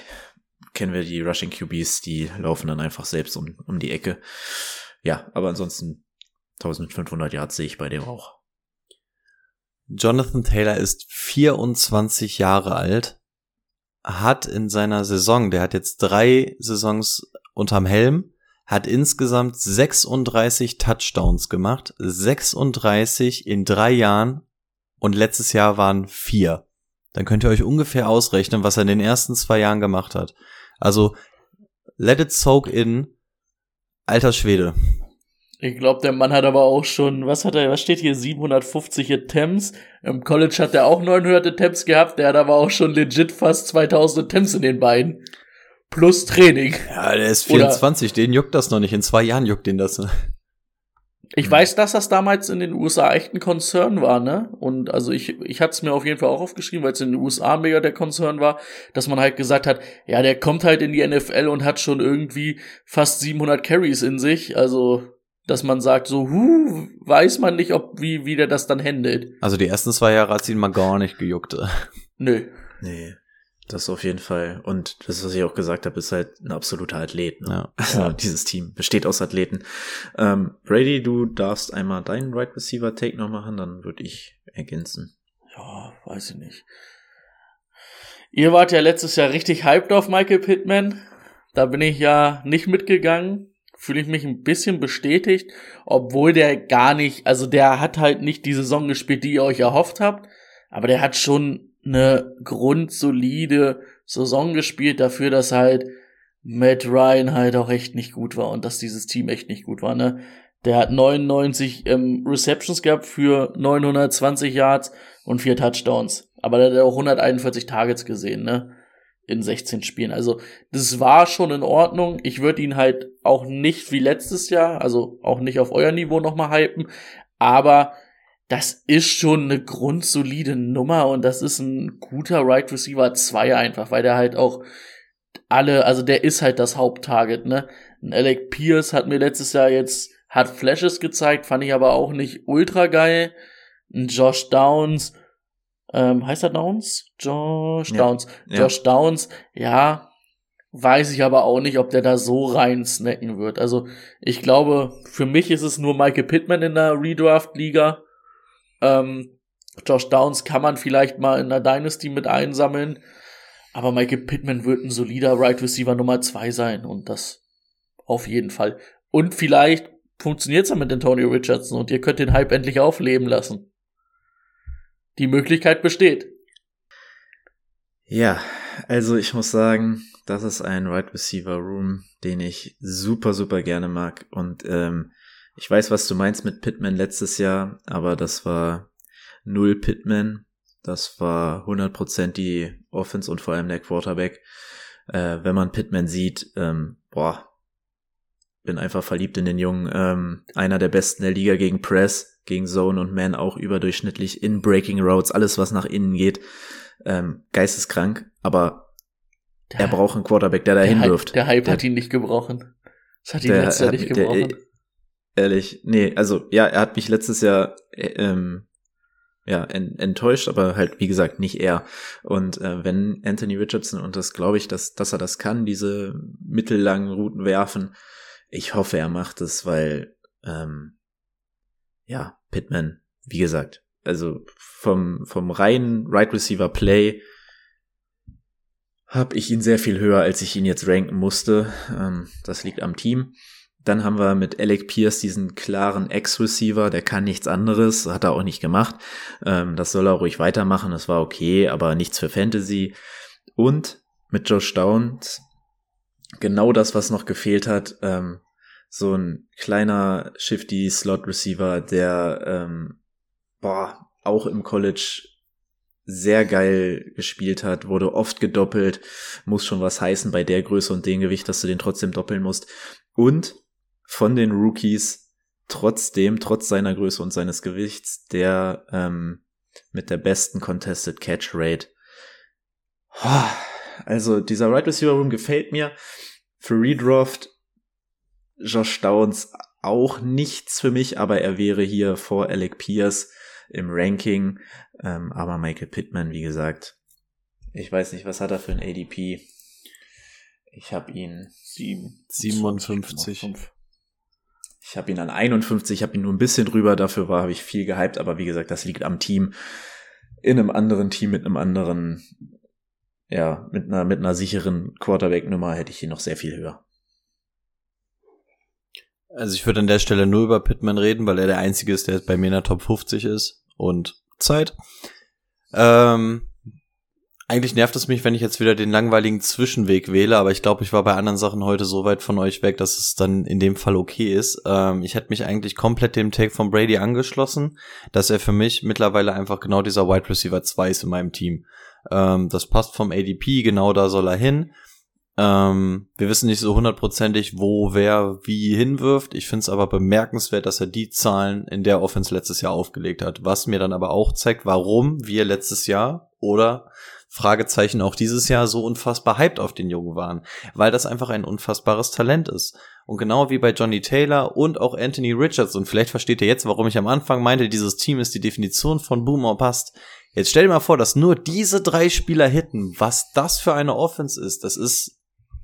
kennen wir die Rushing QBs, die laufen dann einfach selbst um, um die Ecke. Ja, aber ansonsten 1500 Yards sehe ich bei dem auch. Jonathan Taylor ist 24 Jahre alt, hat in seiner Saison, der hat jetzt drei Saisons unterm Helm, hat insgesamt 36 Touchdowns gemacht, 36 in drei Jahren und letztes Jahr waren vier. Dann könnt ihr euch ungefähr ausrechnen, was er in den ersten zwei Jahren gemacht hat. Also, let it soak in, alter Schwede. Ich glaube, der Mann hat aber auch schon, was hat er, was steht hier, 750 Attempts. Im College hat er auch 900 Attempts gehabt, der hat aber auch schon legit fast 2000 Attempts in den Beinen. Plus Training. Ja, der ist Oder- 24, den juckt das noch nicht. In zwei Jahren juckt den das. Ich weiß, dass das damals in den USA echt ein Konzern war, ne? Und also ich, ich hatte es mir auf jeden Fall auch aufgeschrieben, weil es in den USA mega der Konzern war, dass man halt gesagt hat, ja, der kommt halt in die NFL und hat schon irgendwie fast 700 Carries in sich. Also, dass man sagt, so, huh, weiß man nicht, ob wie, wie der das dann handelt. Also die ersten zwei Jahre hat's ihn mal gar nicht gejuckt. Nö. Nee, das auf jeden Fall. Und das, was ich auch gesagt habe, ist halt ein absoluter Athlet. Ne? Ja. [LAUGHS] Also Ja. dieses Team besteht aus Athleten. Ähm, Brady, du darfst einmal deinen Right Receiver Take noch machen, dann würde ich ergänzen. Ja, weiß ich nicht. Ihr wart ja letztes Jahr richtig hyped auf Michael Pittman. Da bin ich ja nicht mitgegangen. Fühle ich mich ein bisschen bestätigt, obwohl der gar nicht, also der hat halt nicht die Saison gespielt, die ihr euch erhofft habt, aber der hat schon eine grundsolide Saison gespielt dafür, dass halt Matt Ryan halt auch echt nicht gut war und dass dieses Team echt nicht gut war, ne? Der hat 99 ähm, Receptions gehabt für 920 Yards und vier Touchdowns. Aber der hat auch 141 Targets gesehen, ne? In 16 Spielen. Also, das war schon in Ordnung. Ich würde ihn halt auch nicht wie letztes Jahr, also auch nicht auf euer Niveau nochmal hypen. Aber das ist schon eine grundsolide Nummer und das ist ein guter Right Receiver 2 einfach, weil der halt auch alle, also der ist halt das Haupttarget, ne? Ein Alec Pierce hat mir letztes Jahr jetzt, hat Flashes gezeigt, fand ich aber auch nicht ultra geil. Ein Josh Downs, ähm, heißt er Downs? Josh Ja. Downs. Ja. Josh Downs, ja, weiß ich aber auch nicht, ob der da so rein snacken wird. Also, ich glaube, für mich ist es nur Michael Pittman in der Redraft-Liga. Ähm, Josh Downs kann man vielleicht mal in der Dynasty mit einsammeln. Aber Michael Pittman wird ein solider Right Receiver Nummer zwei sein und das auf jeden Fall. Und vielleicht funktioniert's dann mit Antonio Richardson und ihr könnt den Hype endlich aufleben lassen. Die Möglichkeit besteht. Ja, also ich muss sagen, das ist ein Right Receiver Room, den ich super, super gerne mag. Und ähm, ich weiß, was du meinst mit Pittman letztes Jahr, aber das war null Pittman. Das war 100% die Offense und vor allem der Quarterback. Äh, wenn man Pittman sieht, ähm, boah, bin einfach verliebt in den Jungen. Ähm, einer der besten der Liga gegen Press, gegen Zone und Man auch überdurchschnittlich in Breaking Roads, alles was nach innen geht. Ähm, geisteskrank, aber Der, er braucht einen Quarterback, der dahin der, Hype, wirft. der Hype Der- hat ihn nicht gebrochen. Das hat ihn Der letztes Jahr nicht der- gebrochen. Ehrlich, nee, also ja, er hat mich letztes Jahr äh, ähm, ja en enttäuscht, aber halt wie gesagt nicht er. Und äh, wenn Anthony Richardson und das glaube ich, dass dass er das kann, diese mittellangen Routen werfen, ich hoffe, er macht es, weil ähm, ja Pittman, wie gesagt, also vom vom reinen Right Receiver Play habe ich ihn sehr viel höher, als ich ihn jetzt ranken musste. Ähm, das liegt am Team. Dann haben wir mit Alec Pierce diesen klaren Ex-Receiver, der kann nichts anderes, hat er auch nicht gemacht. Ähm, das soll er ruhig weitermachen, das war okay, aber nichts für Fantasy. Und mit Josh Downs, genau das, was noch gefehlt hat, ähm, so ein kleiner shifty Slot Receiver, der ähm, boah, auch im College sehr geil gespielt hat, wurde oft gedoppelt, muss schon was heißen bei der Größe und dem Gewicht, dass du den trotzdem doppeln musst. Und von den Rookies trotzdem, trotz seiner Größe und seines Gewichts, der ähm, mit der besten Contested Catch Rate. Also dieser Right Receiver Room gefällt mir. Für Redraft Josh Downs auch nichts für mich, aber er wäre hier vor Alec Pierce im Ranking. Ähm, aber Michael Pittman, wie gesagt, ich weiß nicht, was hat er für ein ADP? Ich habe ihn 57. Ich habe ihn an 51, ich habe ihn nur ein bisschen drüber, dafür war habe ich viel gehypt, aber wie gesagt, das liegt am Team. In einem anderen Team mit einem anderen, ja, mit einer, mit einer sicheren Quarterback-Nummer hätte ich ihn noch sehr viel höher. Also ich würde an der Stelle nur über Pittman reden, weil er der Einzige ist, der bei mir in der Top 50 ist und Zeit. Ähm, eigentlich nervt es mich, wenn ich jetzt wieder den langweiligen Zwischenweg wähle, aber ich glaube, ich war bei anderen Sachen heute so weit von euch weg, dass es dann in dem Fall okay ist. Ähm, ich hätte mich eigentlich komplett dem Take von Brady angeschlossen, dass er für mich mittlerweile einfach genau dieser Wide Receiver 2 ist in meinem Team. Ähm, das passt vom ADP, genau da soll er hin. Ähm, wir wissen nicht so hundertprozentig, wo wer wie hinwirft. Ich finde es aber bemerkenswert, dass er die Zahlen in der Offense letztes Jahr aufgelegt hat. Was mir dann aber auch zeigt, warum wir letztes Jahr oder Fragezeichen auch dieses Jahr so unfassbar hyped auf den Jungen waren. Weil das einfach ein unfassbares Talent ist. Und genau wie bei Johnny Taylor und auch Anthony Richards, und vielleicht versteht ihr jetzt, warum ich am Anfang meinte, dieses Team ist die Definition von Boomer passt. Jetzt stell dir mal vor, dass nur diese drei Spieler hitten. Was das für eine Offense ist, das ist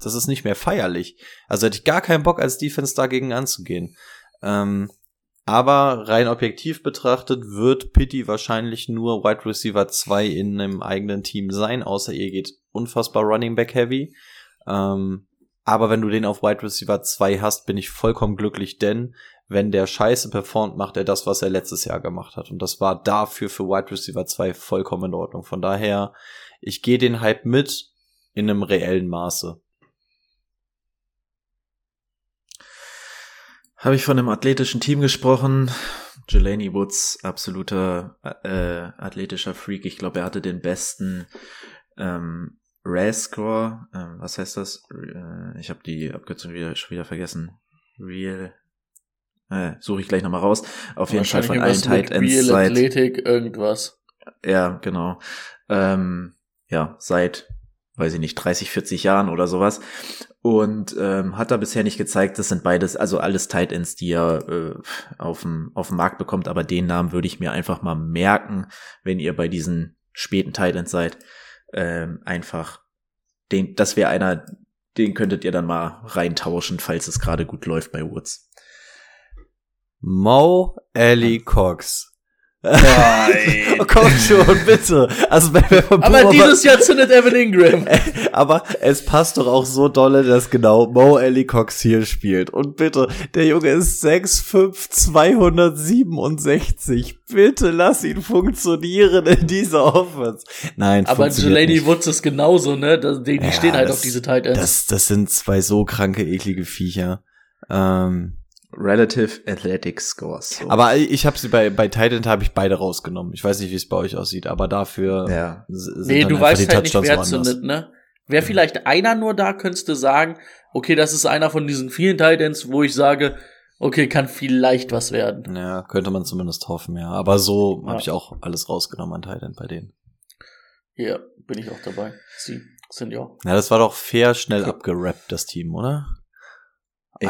das ist nicht mehr feierlich. Also hätte ich gar keinen Bock als Defense dagegen anzugehen. Ähm, aber rein objektiv betrachtet wird Pitti wahrscheinlich nur Wide Receiver 2 in einem eigenen Team sein, außer ihr geht unfassbar Running Back Heavy. Ähm, aber wenn du den auf Wide Receiver 2 hast, bin ich vollkommen glücklich, denn wenn der Scheiße performt, macht er das, was er letztes Jahr gemacht hat. Und das war dafür für Wide Receiver 2 vollkommen in Ordnung. Von daher, ich gehe den Hype mit in einem reellen Maße. Habe ich von einem athletischen Team gesprochen. Jelani Woods, absoluter äh, athletischer Freak. Ich glaube, er hatte den besten ähm, RAS-Score. Ähm, was heißt das? Äh, ich habe die Abkürzung wieder, schon wieder vergessen. Real. Äh, Suche ich gleich nochmal raus. Auf jeden Fall von allen Tight Ends Real seit. Athletic, irgendwas. Ja, genau. Ähm, ja, seit weiß ich nicht, 30, 40 Jahren oder sowas. Und ähm, hat da bisher nicht gezeigt, das sind beides, also alles Tight Ends, die er äh, auf dem Markt bekommt, aber den Namen würde ich mir einfach mal merken, wenn ihr bei diesen späten Tight Ends seid. Ähm, einfach, den, das wäre einer, den könntet ihr dann mal reintauschen, falls es gerade gut läuft bei Woods. Mo Ellie Cox. Nein. oh, komm schon, bitte. Also, aber dieses Jahr zündet Evan Ingram. [LAUGHS] aber es passt doch auch so dolle, dass genau Mo Ellie Cox hier spielt. Und bitte, der Junge ist 6'5", 267. Bitte lass ihn funktionieren in dieser Offense. Nein, Aber Jelani Woods ist genauso, ne? Die, die ja, stehen halt das, auf diese Tight Ends. Das, das sind zwei so kranke, eklige Viecher. Ähm, Relative Athletic Scores. So. Aber ich habe sie bei bei Titan habe ich beide rausgenommen. Ich weiß nicht, wie es bei euch aussieht, aber dafür ja. sind nee, du weißt halt nicht, wer zündet, ne? Wäre vielleicht einer nur da, könntest du sagen, okay, das ist einer von diesen vielen Titans, wo ich sage, okay, kann vielleicht was werden. Ja, könnte man zumindest hoffen, ja. Aber so ja. habe ich auch alles rausgenommen an Titan bei denen. Ja, bin ich auch dabei. Sie sind ja. Ja, das war doch fair schnell abgerappt, das Team, oder?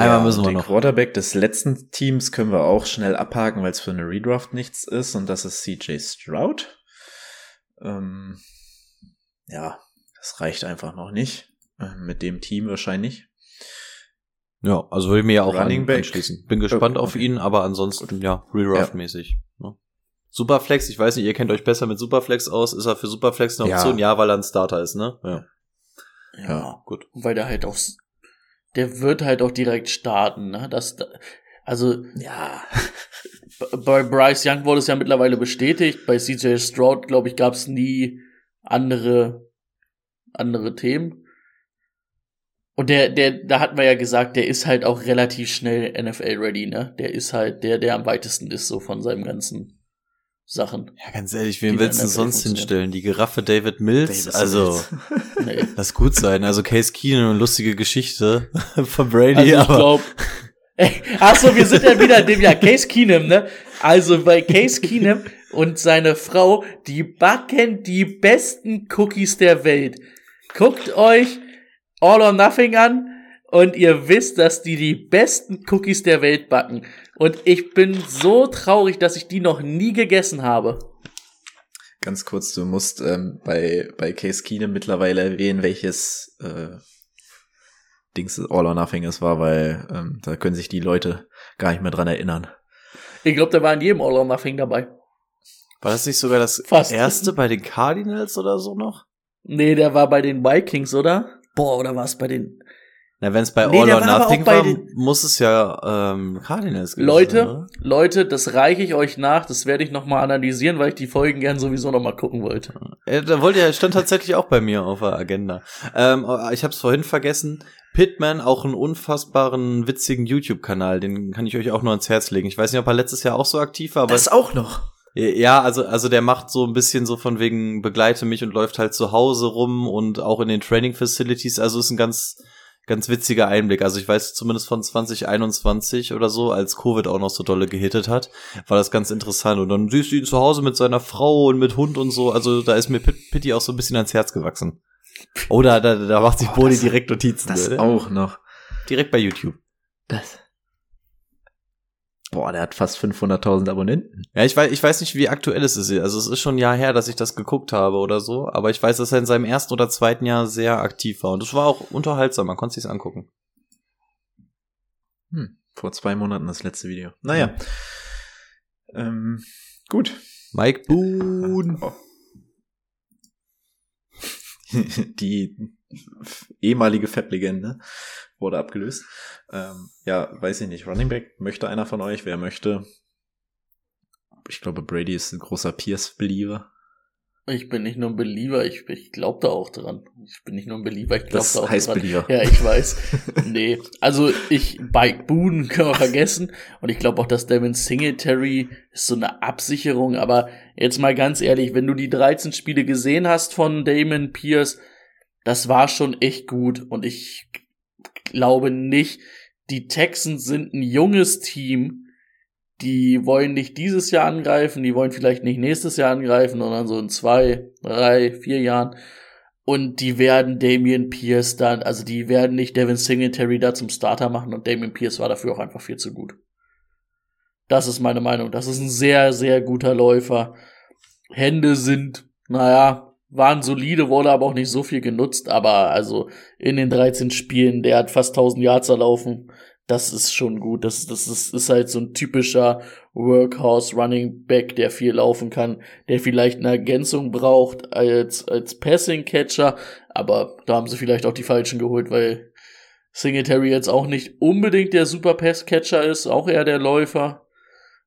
Einmal müssen wir den noch. Quarterback des letzten Teams können wir auch schnell abhaken, weil es für eine Redraft nichts ist und das ist CJ Stroud. Ähm, ja, das reicht einfach noch nicht. Äh, mit dem Team wahrscheinlich. Ja, also würde ich mir ja auch Running an, Back. anschließen. Bin gespannt okay. auf ihn, aber ansonsten, Gut. ja, Redraft-mäßig. Ja. Ne? Superflex, ich weiß nicht, ihr kennt euch besser mit Superflex aus. Ist er für Superflex eine Option? Ja, ja weil er ein Starter ist, ne? Ja. Ja, ja. gut. Weil der halt aufs der wird halt auch direkt starten. Ne? Das, also, Ja. bei Bryce Young wurde es ja mittlerweile bestätigt. Bei CJ Stroud, glaube ich, gab es nie andere, andere Themen. Und der, der, da hatten wir ja gesagt, der ist halt auch relativ schnell NFL-ready, ne? Der ist halt der, der am weitesten ist, so von seinem ganzen Sachen. Ja, ganz ehrlich, wen willst du sonst hinstellen? Die Giraffe David Mills? Davis also. [LAUGHS] Nee. das gut sein. Also Case Keenum, eine lustige Geschichte [LAUGHS] von Brady, Also ich aber glaube. [LAUGHS] Achso, wir sind ja wieder in dem Jahr Case Keenum, ne? Also bei Case Keenum und seine Frau, die backen die besten Cookies der Welt. Guckt euch All or Nothing an und ihr wisst, dass die die besten Cookies der Welt backen. Und ich bin so traurig, dass ich die noch nie gegessen habe. Ganz kurz, du musst ähm, bei, bei Case Keenum mittlerweile erwähnen, welches äh, Dings All or Nothing es war, weil ähm, da können sich die Leute gar nicht mehr dran erinnern. Ich glaube, der war in jedem All or Nothing dabei. war das nicht sogar das Fast. erste bei den Cardinals oder so noch? Nee, der war bei den Vikings, oder? Boah, oder war es bei den Na, wenn es bei Nee, All or Nothing war, muss es ja ähm, Cardinals gewesen Leute, oder? Leute, das reiche ich euch nach. Das werde ich noch mal analysieren, weil ich die Folgen gern sowieso noch mal gucken wollte. Äh, da wollte er stand tatsächlich auch bei mir auf der Agenda. Ähm, ich habe es vorhin vergessen. Pitman, auch einen unfassbaren, witzigen YouTube-Kanal, den kann ich euch auch nur ans Herz legen. Ich weiß nicht, ob er letztes Jahr auch so aktiv war, aber auch noch. ja, also also der macht so ein bisschen so von wegen begleite mich und läuft halt zu Hause rum und auch in den Training Facilities. Also ist ein ganz ganz witziger Einblick. Also ich weiß zumindest von 2021 oder so, als Covid auch noch so dolle gehittet hat, war das ganz interessant. Und dann siehst du ihn zu Hause mit seiner Frau und mit Hund und so. Also da ist mir Pit- Pitti auch so ein bisschen ans Herz gewachsen. Oder da, da macht sich Boni das- direkt Notizen. Das ne? auch noch. Direkt bei YouTube. Das. Boah, der hat fast 500.000 Abonnenten. Ja, ich weiß, ich weiß nicht, wie aktuell es ist. Also es ist schon ein Jahr her, dass ich das geguckt habe oder so. Aber ich weiß, dass er in seinem ersten oder zweiten Jahr sehr aktiv war. Und das war auch unterhaltsam. Man konnte sich's angucken. Hm, vor zwei Monaten das letzte Video. Naja. Ähm, gut. Mike Boone. Oh. [LAUGHS] Die ehemalige Fab-Legende wurde abgelöst. Ähm, ja, weiß ich nicht. Running Back möchte einer von euch? Wer möchte? Ich glaube, Brady ist ein großer Pierce-Believer. Ich bin nicht nur ein Believer, ich, ich glaube da auch dran. Ich bin nicht nur ein Believer, ich glaube da auch heißt dran. Believer. Ja, ich weiß. [LAUGHS] nee, also ich, Mike Boone [LAUGHS] können wir vergessen. Und ich glaube auch, dass Devin Singletary ist so eine Absicherung. Aber jetzt mal ganz ehrlich, wenn du die 13 Spiele gesehen hast von Damon Pierce, das war schon echt gut. Und ich glaube nicht, die Texans sind ein junges Team. Die wollen nicht dieses Jahr angreifen, die wollen vielleicht nicht nächstes Jahr angreifen, sondern so in zwei, drei, vier Jahren. Und die werden Damian Pierce dann, also die werden nicht Devin Singletary da zum Starter machen und Damian Pierce war dafür auch einfach viel zu gut. Das ist meine Meinung. Das ist ein sehr, sehr guter Läufer. Hände sind, naja, waren solide, wurde aber auch nicht so viel genutzt, aber also in den 13 Spielen, der hat fast 1000 Yards erlaufen. Das ist schon gut. Das, das ist, ist halt so ein typischer Workhouse Running Back, der viel laufen kann, der vielleicht eine Ergänzung braucht als, als Passing Catcher, aber da haben sie vielleicht auch die falschen geholt, weil Singletary jetzt auch nicht unbedingt der Super Pass Catcher ist, auch eher der Läufer.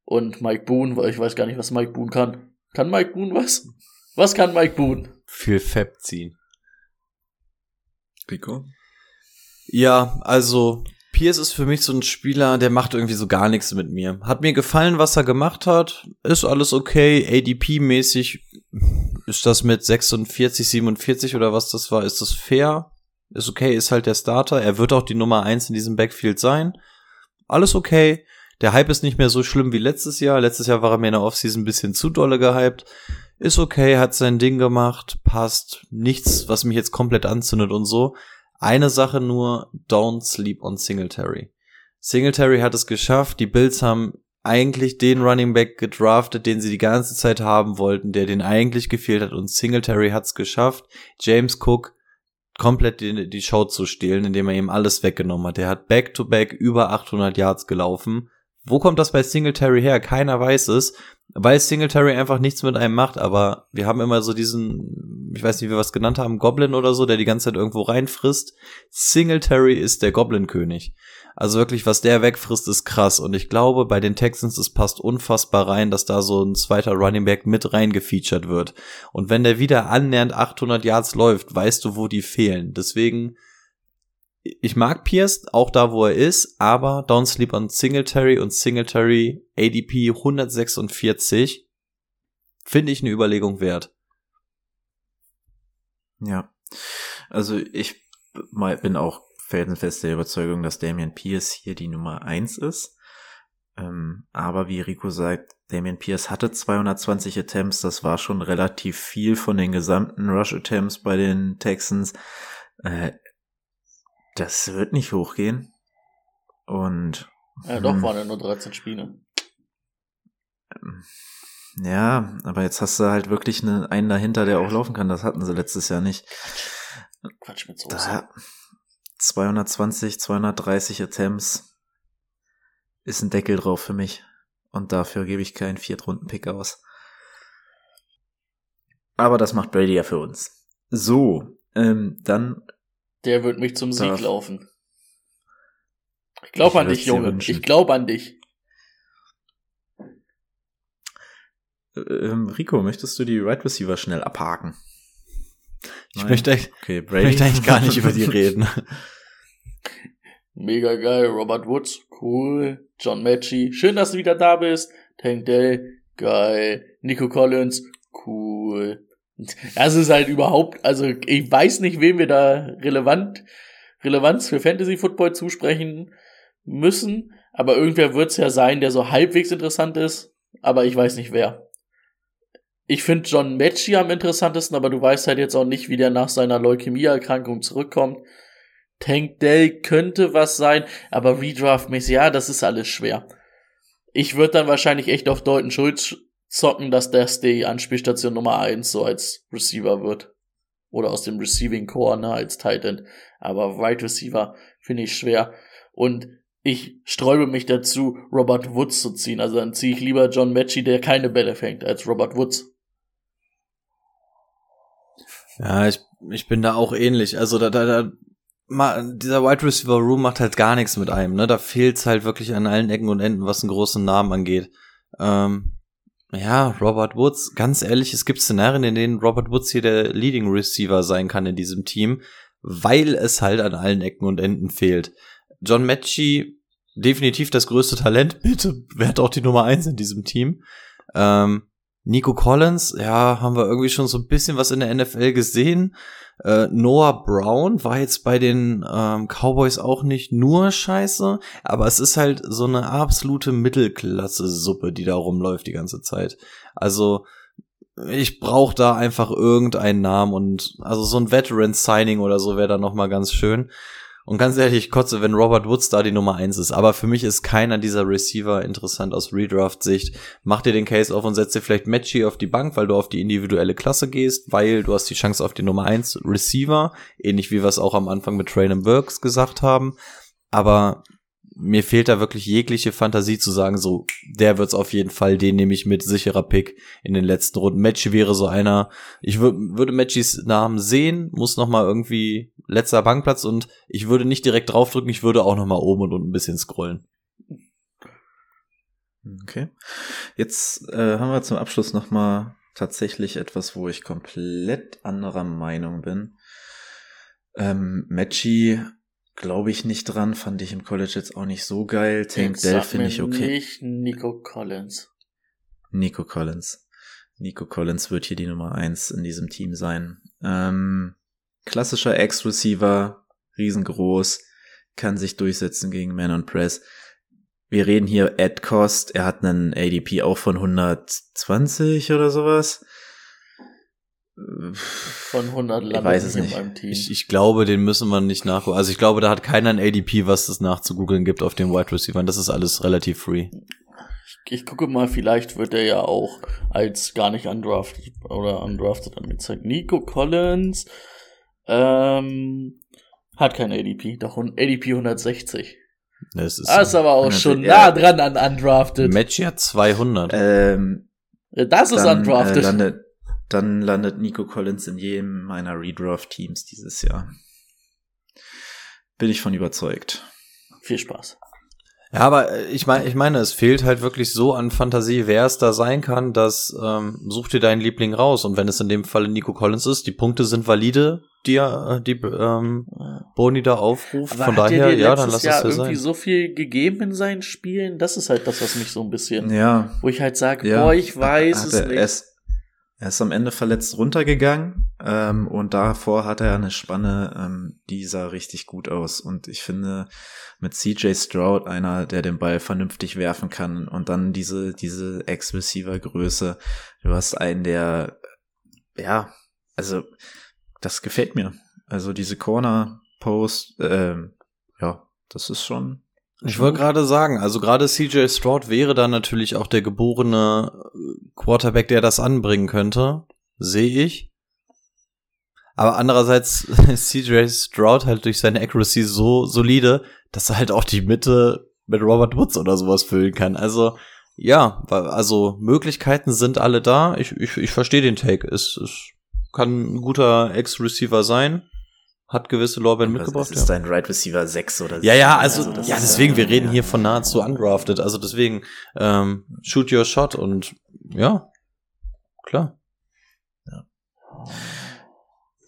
Und Mike Boone, weil ich weiß gar nicht, was Mike Boone kann. Kann Mike Boone was? Was kann Mike Boone? Viel Fab ziehen. Rico? Ja, also Pierce ist für mich so ein Spieler, der macht irgendwie so gar nichts mit mir. Hat mir gefallen, was er gemacht hat. Ist alles okay. ADP-mäßig ist das mit 46, 47 oder was das war, ist das fair? Ist okay, ist halt der Starter. Er wird auch die Nummer eins in diesem Backfield sein. Alles okay. Der Hype ist nicht mehr so schlimm wie letztes Jahr. Letztes Jahr war er mir in der Offseason ein bisschen zu dolle gehypt. Ist okay, hat sein Ding gemacht, passt. Nichts, was mich jetzt komplett anzündet und so. Eine Sache nur, don't sleep on Singletary. Singletary hat es geschafft, die Bills haben eigentlich den Running Back gedraftet, den sie die ganze Zeit haben wollten, der den eigentlich gefehlt hat und Singletary hat es geschafft, James Cook komplett die, die Show zu stehlen, indem er ihm alles weggenommen hat. Der hat back-to-back über 800 Yards gelaufen, Wo kommt das bei Singletary her? Keiner weiß es, weil Singletary einfach nichts mit einem macht, aber wir haben immer so diesen, ich weiß nicht, wie wir was genannt haben, Goblin oder so, der die ganze Zeit irgendwo reinfrisst. Singletary ist der Goblin-König. Also wirklich, was der wegfrisst, ist krass. Und ich glaube, bei den Texans, es passt unfassbar rein, dass da so ein zweiter Running Back mit reingefeatured wird. Und wenn der wieder annähernd 800 Yards läuft, weißt du, wo die fehlen. Deswegen, ich mag Pierce, auch da, wo er ist, aber Don't Sleep on Singletary und Singletary ADP 146 finde ich eine Überlegung wert. Ja. Also ich bin auch felsenfest der Überzeugung, dass Damian Pierce hier die Nummer eins ist. Ähm, aber wie Rico sagt, Damian Pierce hatte 220 Attempts, das war schon relativ viel von den gesamten Rush Attempts bei den Texans. Äh, das wird nicht hochgehen. Und. Ja, doch, hm. waren ja nur 13 Spiele. Ja, aber jetzt hast du halt wirklich eine, einen dahinter, der auch laufen kann. Das hatten sie letztes Jahr nicht. Quatsch mit so. Da, 220, 230 Attempts ist ein Deckel drauf für mich. Und dafür gebe ich keinen Viertrunden-Pick aus. Aber das macht Brady ja für uns. So, ähm, dann der wird mich zum Sieg laufen. Ich glaube an dich, Junge. Ich glaube an dich. Ähm, Rico, möchtest du die Right Receiver schnell abhaken? Ich möchte, okay, möchte eigentlich gar nicht über die [LAUGHS] reden. Mega geil. Robert Woods, cool. John Matchy, schön, dass du wieder da bist. Tank Dell, geil. Nico Collins, cool. Das ist halt überhaupt, also ich weiß nicht, wem wir da relevant, Relevanz für Fantasy Football zusprechen müssen, aber irgendwer wird es ja sein, der so halbwegs interessant ist, aber ich weiß nicht wer. Ich finde John Matchy am interessantesten, aber du weißt halt jetzt auch nicht, wie der nach seiner Leukämieerkrankung zurückkommt. Tank Dell könnte was sein, aber Redraft-mäßig, ja, das ist alles schwer. Ich würde dann wahrscheinlich echt auf Dalton Schulz zocken, dass das die Anspielstation Nummer eins so als Receiver wird. Oder aus dem Receiving Core, ne, als Titan. Aber Wide Receiver finde ich schwer. Und ich sträube mich dazu, Robert Woods zu ziehen. Also dann ziehe ich lieber John Matchy, der keine Bälle fängt, als Robert Woods. Ja, ich, ich bin da auch ähnlich. Also da, da, da dieser Wide Receiver Room macht halt gar nichts mit einem, ne? Da fehlt's halt wirklich an allen Ecken und Enden, was einen großen Namen angeht. Ähm, ja, Robert Woods, ganz ehrlich, es gibt Szenarien, in denen Robert Woods hier der Leading Receiver sein kann in diesem Team, weil es halt an allen Ecken und Enden fehlt. John Matchy, definitiv das größte Talent, [LAUGHS] bitte, wer hat auch die Nummer eins in diesem Team. Ähm, Nico Collins, ja, haben wir irgendwie schon so ein bisschen was in der NFL gesehen. Äh, Noah Brown war jetzt bei den ähm, Cowboys auch nicht nur scheiße, aber es ist halt so eine absolute Mittelklasse-Suppe, die da rumläuft die ganze Zeit. Also ich brauche da einfach irgendeinen Namen und also so ein Veteran-Signing oder so wäre da noch mal ganz schön. Und ganz ehrlich, ich kotze, wenn Robert Woods da die Nummer eins ist. Aber für mich ist keiner dieser Receiver interessant aus Redraft-Sicht. Mach dir den Case auf und setz dir vielleicht Matchy auf die Bank, weil du auf die individuelle Klasse gehst, weil du hast die Chance auf die Nummer eins Receiver. Ähnlich wie wir es auch am Anfang mit Traylon Burks gesagt haben. Aber mir fehlt da wirklich jegliche Fantasie zu sagen, so, der wird's auf jeden Fall, den nehme ich mit, sicherer Pick in den letzten Runden. Matchy wäre so einer, ich würde Matchys Namen sehen, muss noch mal irgendwie letzter Bankplatz und ich würde nicht direkt draufdrücken, ich würde auch noch mal oben und unten ein bisschen scrollen. Okay. Jetzt äh, haben wir zum Abschluss noch mal tatsächlich etwas, wo ich komplett anderer Meinung bin. Ähm, Matchy glaube ich nicht dran, fand ich im College jetzt auch nicht so geil. Tank Dell finde ich okay. Nicht Nico Collins. Nico Collins. Nico Collins wird hier die Nummer eins in diesem Team sein. Ähm, klassischer Ex-Receiver, riesengroß, kann sich durchsetzen gegen Man on Press. Wir reden hier Ed Cost, er hat einen ADP auch von 120 oder sowas von 100 landet ich weiß es nicht. in Team. Ich, ich glaube, den müssen wir nicht nachgucken. Also ich glaube, da hat keiner ein ADP, was es nachzugoogeln gibt auf dem Wide Receiver. Das ist alles relativ free. Ich, ich gucke mal, vielleicht wird er ja auch als gar nicht undrafted oder undrafted angezeigt. Nico Collins ähm, hat kein ADP, doch ADP 160. Das ist, Das ist aber auch schon ja. nah dran an undrafted. Match ja 200. Ähm, das ist dann, undrafted. Äh, landet, dann landet Nico Collins in jedem meiner Redraft-Teams dieses Jahr. Bin ich von überzeugt. Viel Spaß. Ja, aber äh, ich meine, ich meine, es fehlt halt wirklich so an Fantasie, wer es da sein kann, dass ähm, such dir deinen Liebling raus. Und wenn es in dem Falle Nico Collins ist, die Punkte sind valide, die er, äh, die ähm, Boni da aufruft. Aber Von daher, dir ja, dann lass Jahr es ja irgendwie sein. so viel gegeben in seinen Spielen? Das ist halt das, was mich so ein bisschen, Ja. wo ich halt sage, Ja. boah, ich weiß Hat es nicht. Ist, er ist am Ende verletzt runtergegangen ähm, und davor hatte er eine Spanne, ähm, die sah richtig gut aus. Und ich finde, mit CJ Stroud einer, der den Ball vernünftig werfen kann und dann diese, diese Ex-Receiver-Größe. Du hast einen, der, ja, also das gefällt mir. Also diese Corner-Post, ähm, ja, das ist schon. Ich wollte gerade sagen, also gerade CJ Stroud wäre dann natürlich auch der geborene äh, Quarterback, der das anbringen könnte. Sehe ich. Aber andererseits [LAUGHS] ist CJ Stroud halt durch seine Accuracy so solide, dass er halt auch die Mitte mit Robert Woods oder sowas füllen kann. Also, ja, also Möglichkeiten sind alle da. Ich, ich, ich verstehe den Take. Es, es kann ein guter Ex-Receiver sein. Hat gewisse Lorbeeren mitgebracht. Das ist dein Right Receiver 6 oder Ja, ja, sieben. also, das ja, ist deswegen, wir reden ja. hier von nahezu undrafted. Also deswegen, ähm, shoot your shot und ja, klar.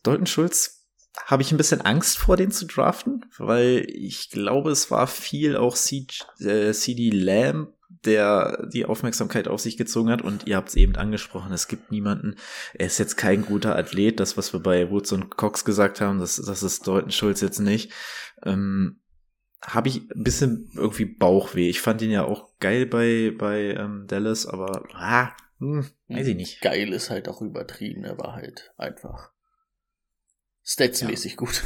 Dalton Schulz habe ich ein bisschen Angst vor, den zu draften, weil ich glaube, es war viel auch C- äh, CD Lamb, der die Aufmerksamkeit auf sich gezogen hat und ihr habt es eben angesprochen, es gibt niemanden, er ist jetzt kein guter Athlet, das, was wir bei Woods und Cox gesagt haben, das, das ist Dalton Schulz jetzt nicht. Ähm, habe ich ein bisschen irgendwie Bauchweh. Ich fand ihn ja auch geil bei, bei ähm, Dallas, aber ah, hm, weiß ich nicht. Geil ist halt auch übertrieben, er war halt einfach statsmäßig gut.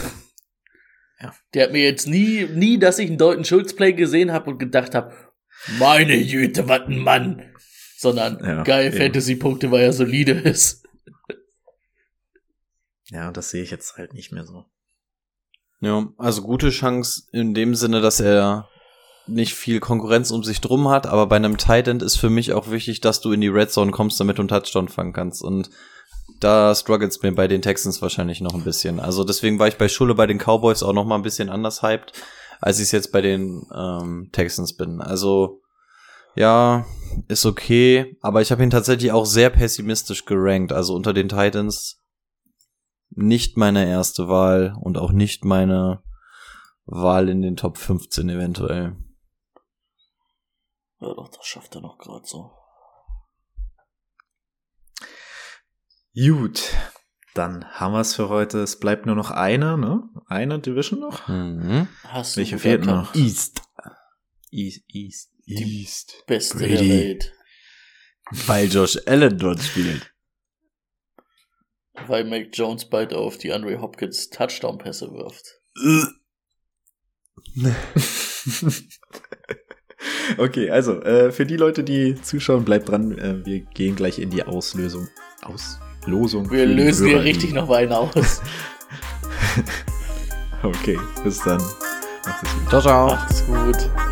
Ja. Der hat mir jetzt nie, nie, dass ich einen Dalton Schulz Play gesehen habe und gedacht habe, meine Jüte, was ein Mann. Sondern Ja, geil. Fantasy-Punkte, weil er solide ist. Ja, das sehe ich jetzt halt nicht mehr so. Ja, also gute Chance in dem Sinne, dass er nicht viel Konkurrenz um sich drum hat, aber bei einem Tight End ist für mich auch wichtig, dass du in die Red Zone kommst, damit du einen Touchdown fangen kannst und da struggles mir bei den Texans wahrscheinlich noch ein bisschen. Also deswegen war ich bei Schule bei den Cowboys auch noch mal ein bisschen anders hyped, als ich es jetzt bei den ähm, Texans bin. Also ja, ist okay, aber ich habe ihn tatsächlich auch sehr pessimistisch gerankt. Also unter den Titans nicht meine erste Wahl und auch nicht meine Wahl in den Top 15 eventuell. Ja, doch, das schafft er noch gerade so. Gut, dann haben wir es für heute. Es bleibt nur noch eine, ne? Eine Division noch. Mhm. Hast Welche fehlt noch? East. East, East, East. Beste Brady. der Welt. Weil Josh Allen dort spielt. Weil Mac Jones bald auf die Andre Hopkins Touchdown-Pässe wirft. [LAUGHS] okay, also äh, für die Leute, die zuschauen, bleibt dran. Äh, wir gehen gleich in die Auslösung. Auslosung. Wir lösen hier richtig noch einen aus. [LAUGHS] Okay, bis dann. Macht es gut. Ciao, ciao. Macht's gut.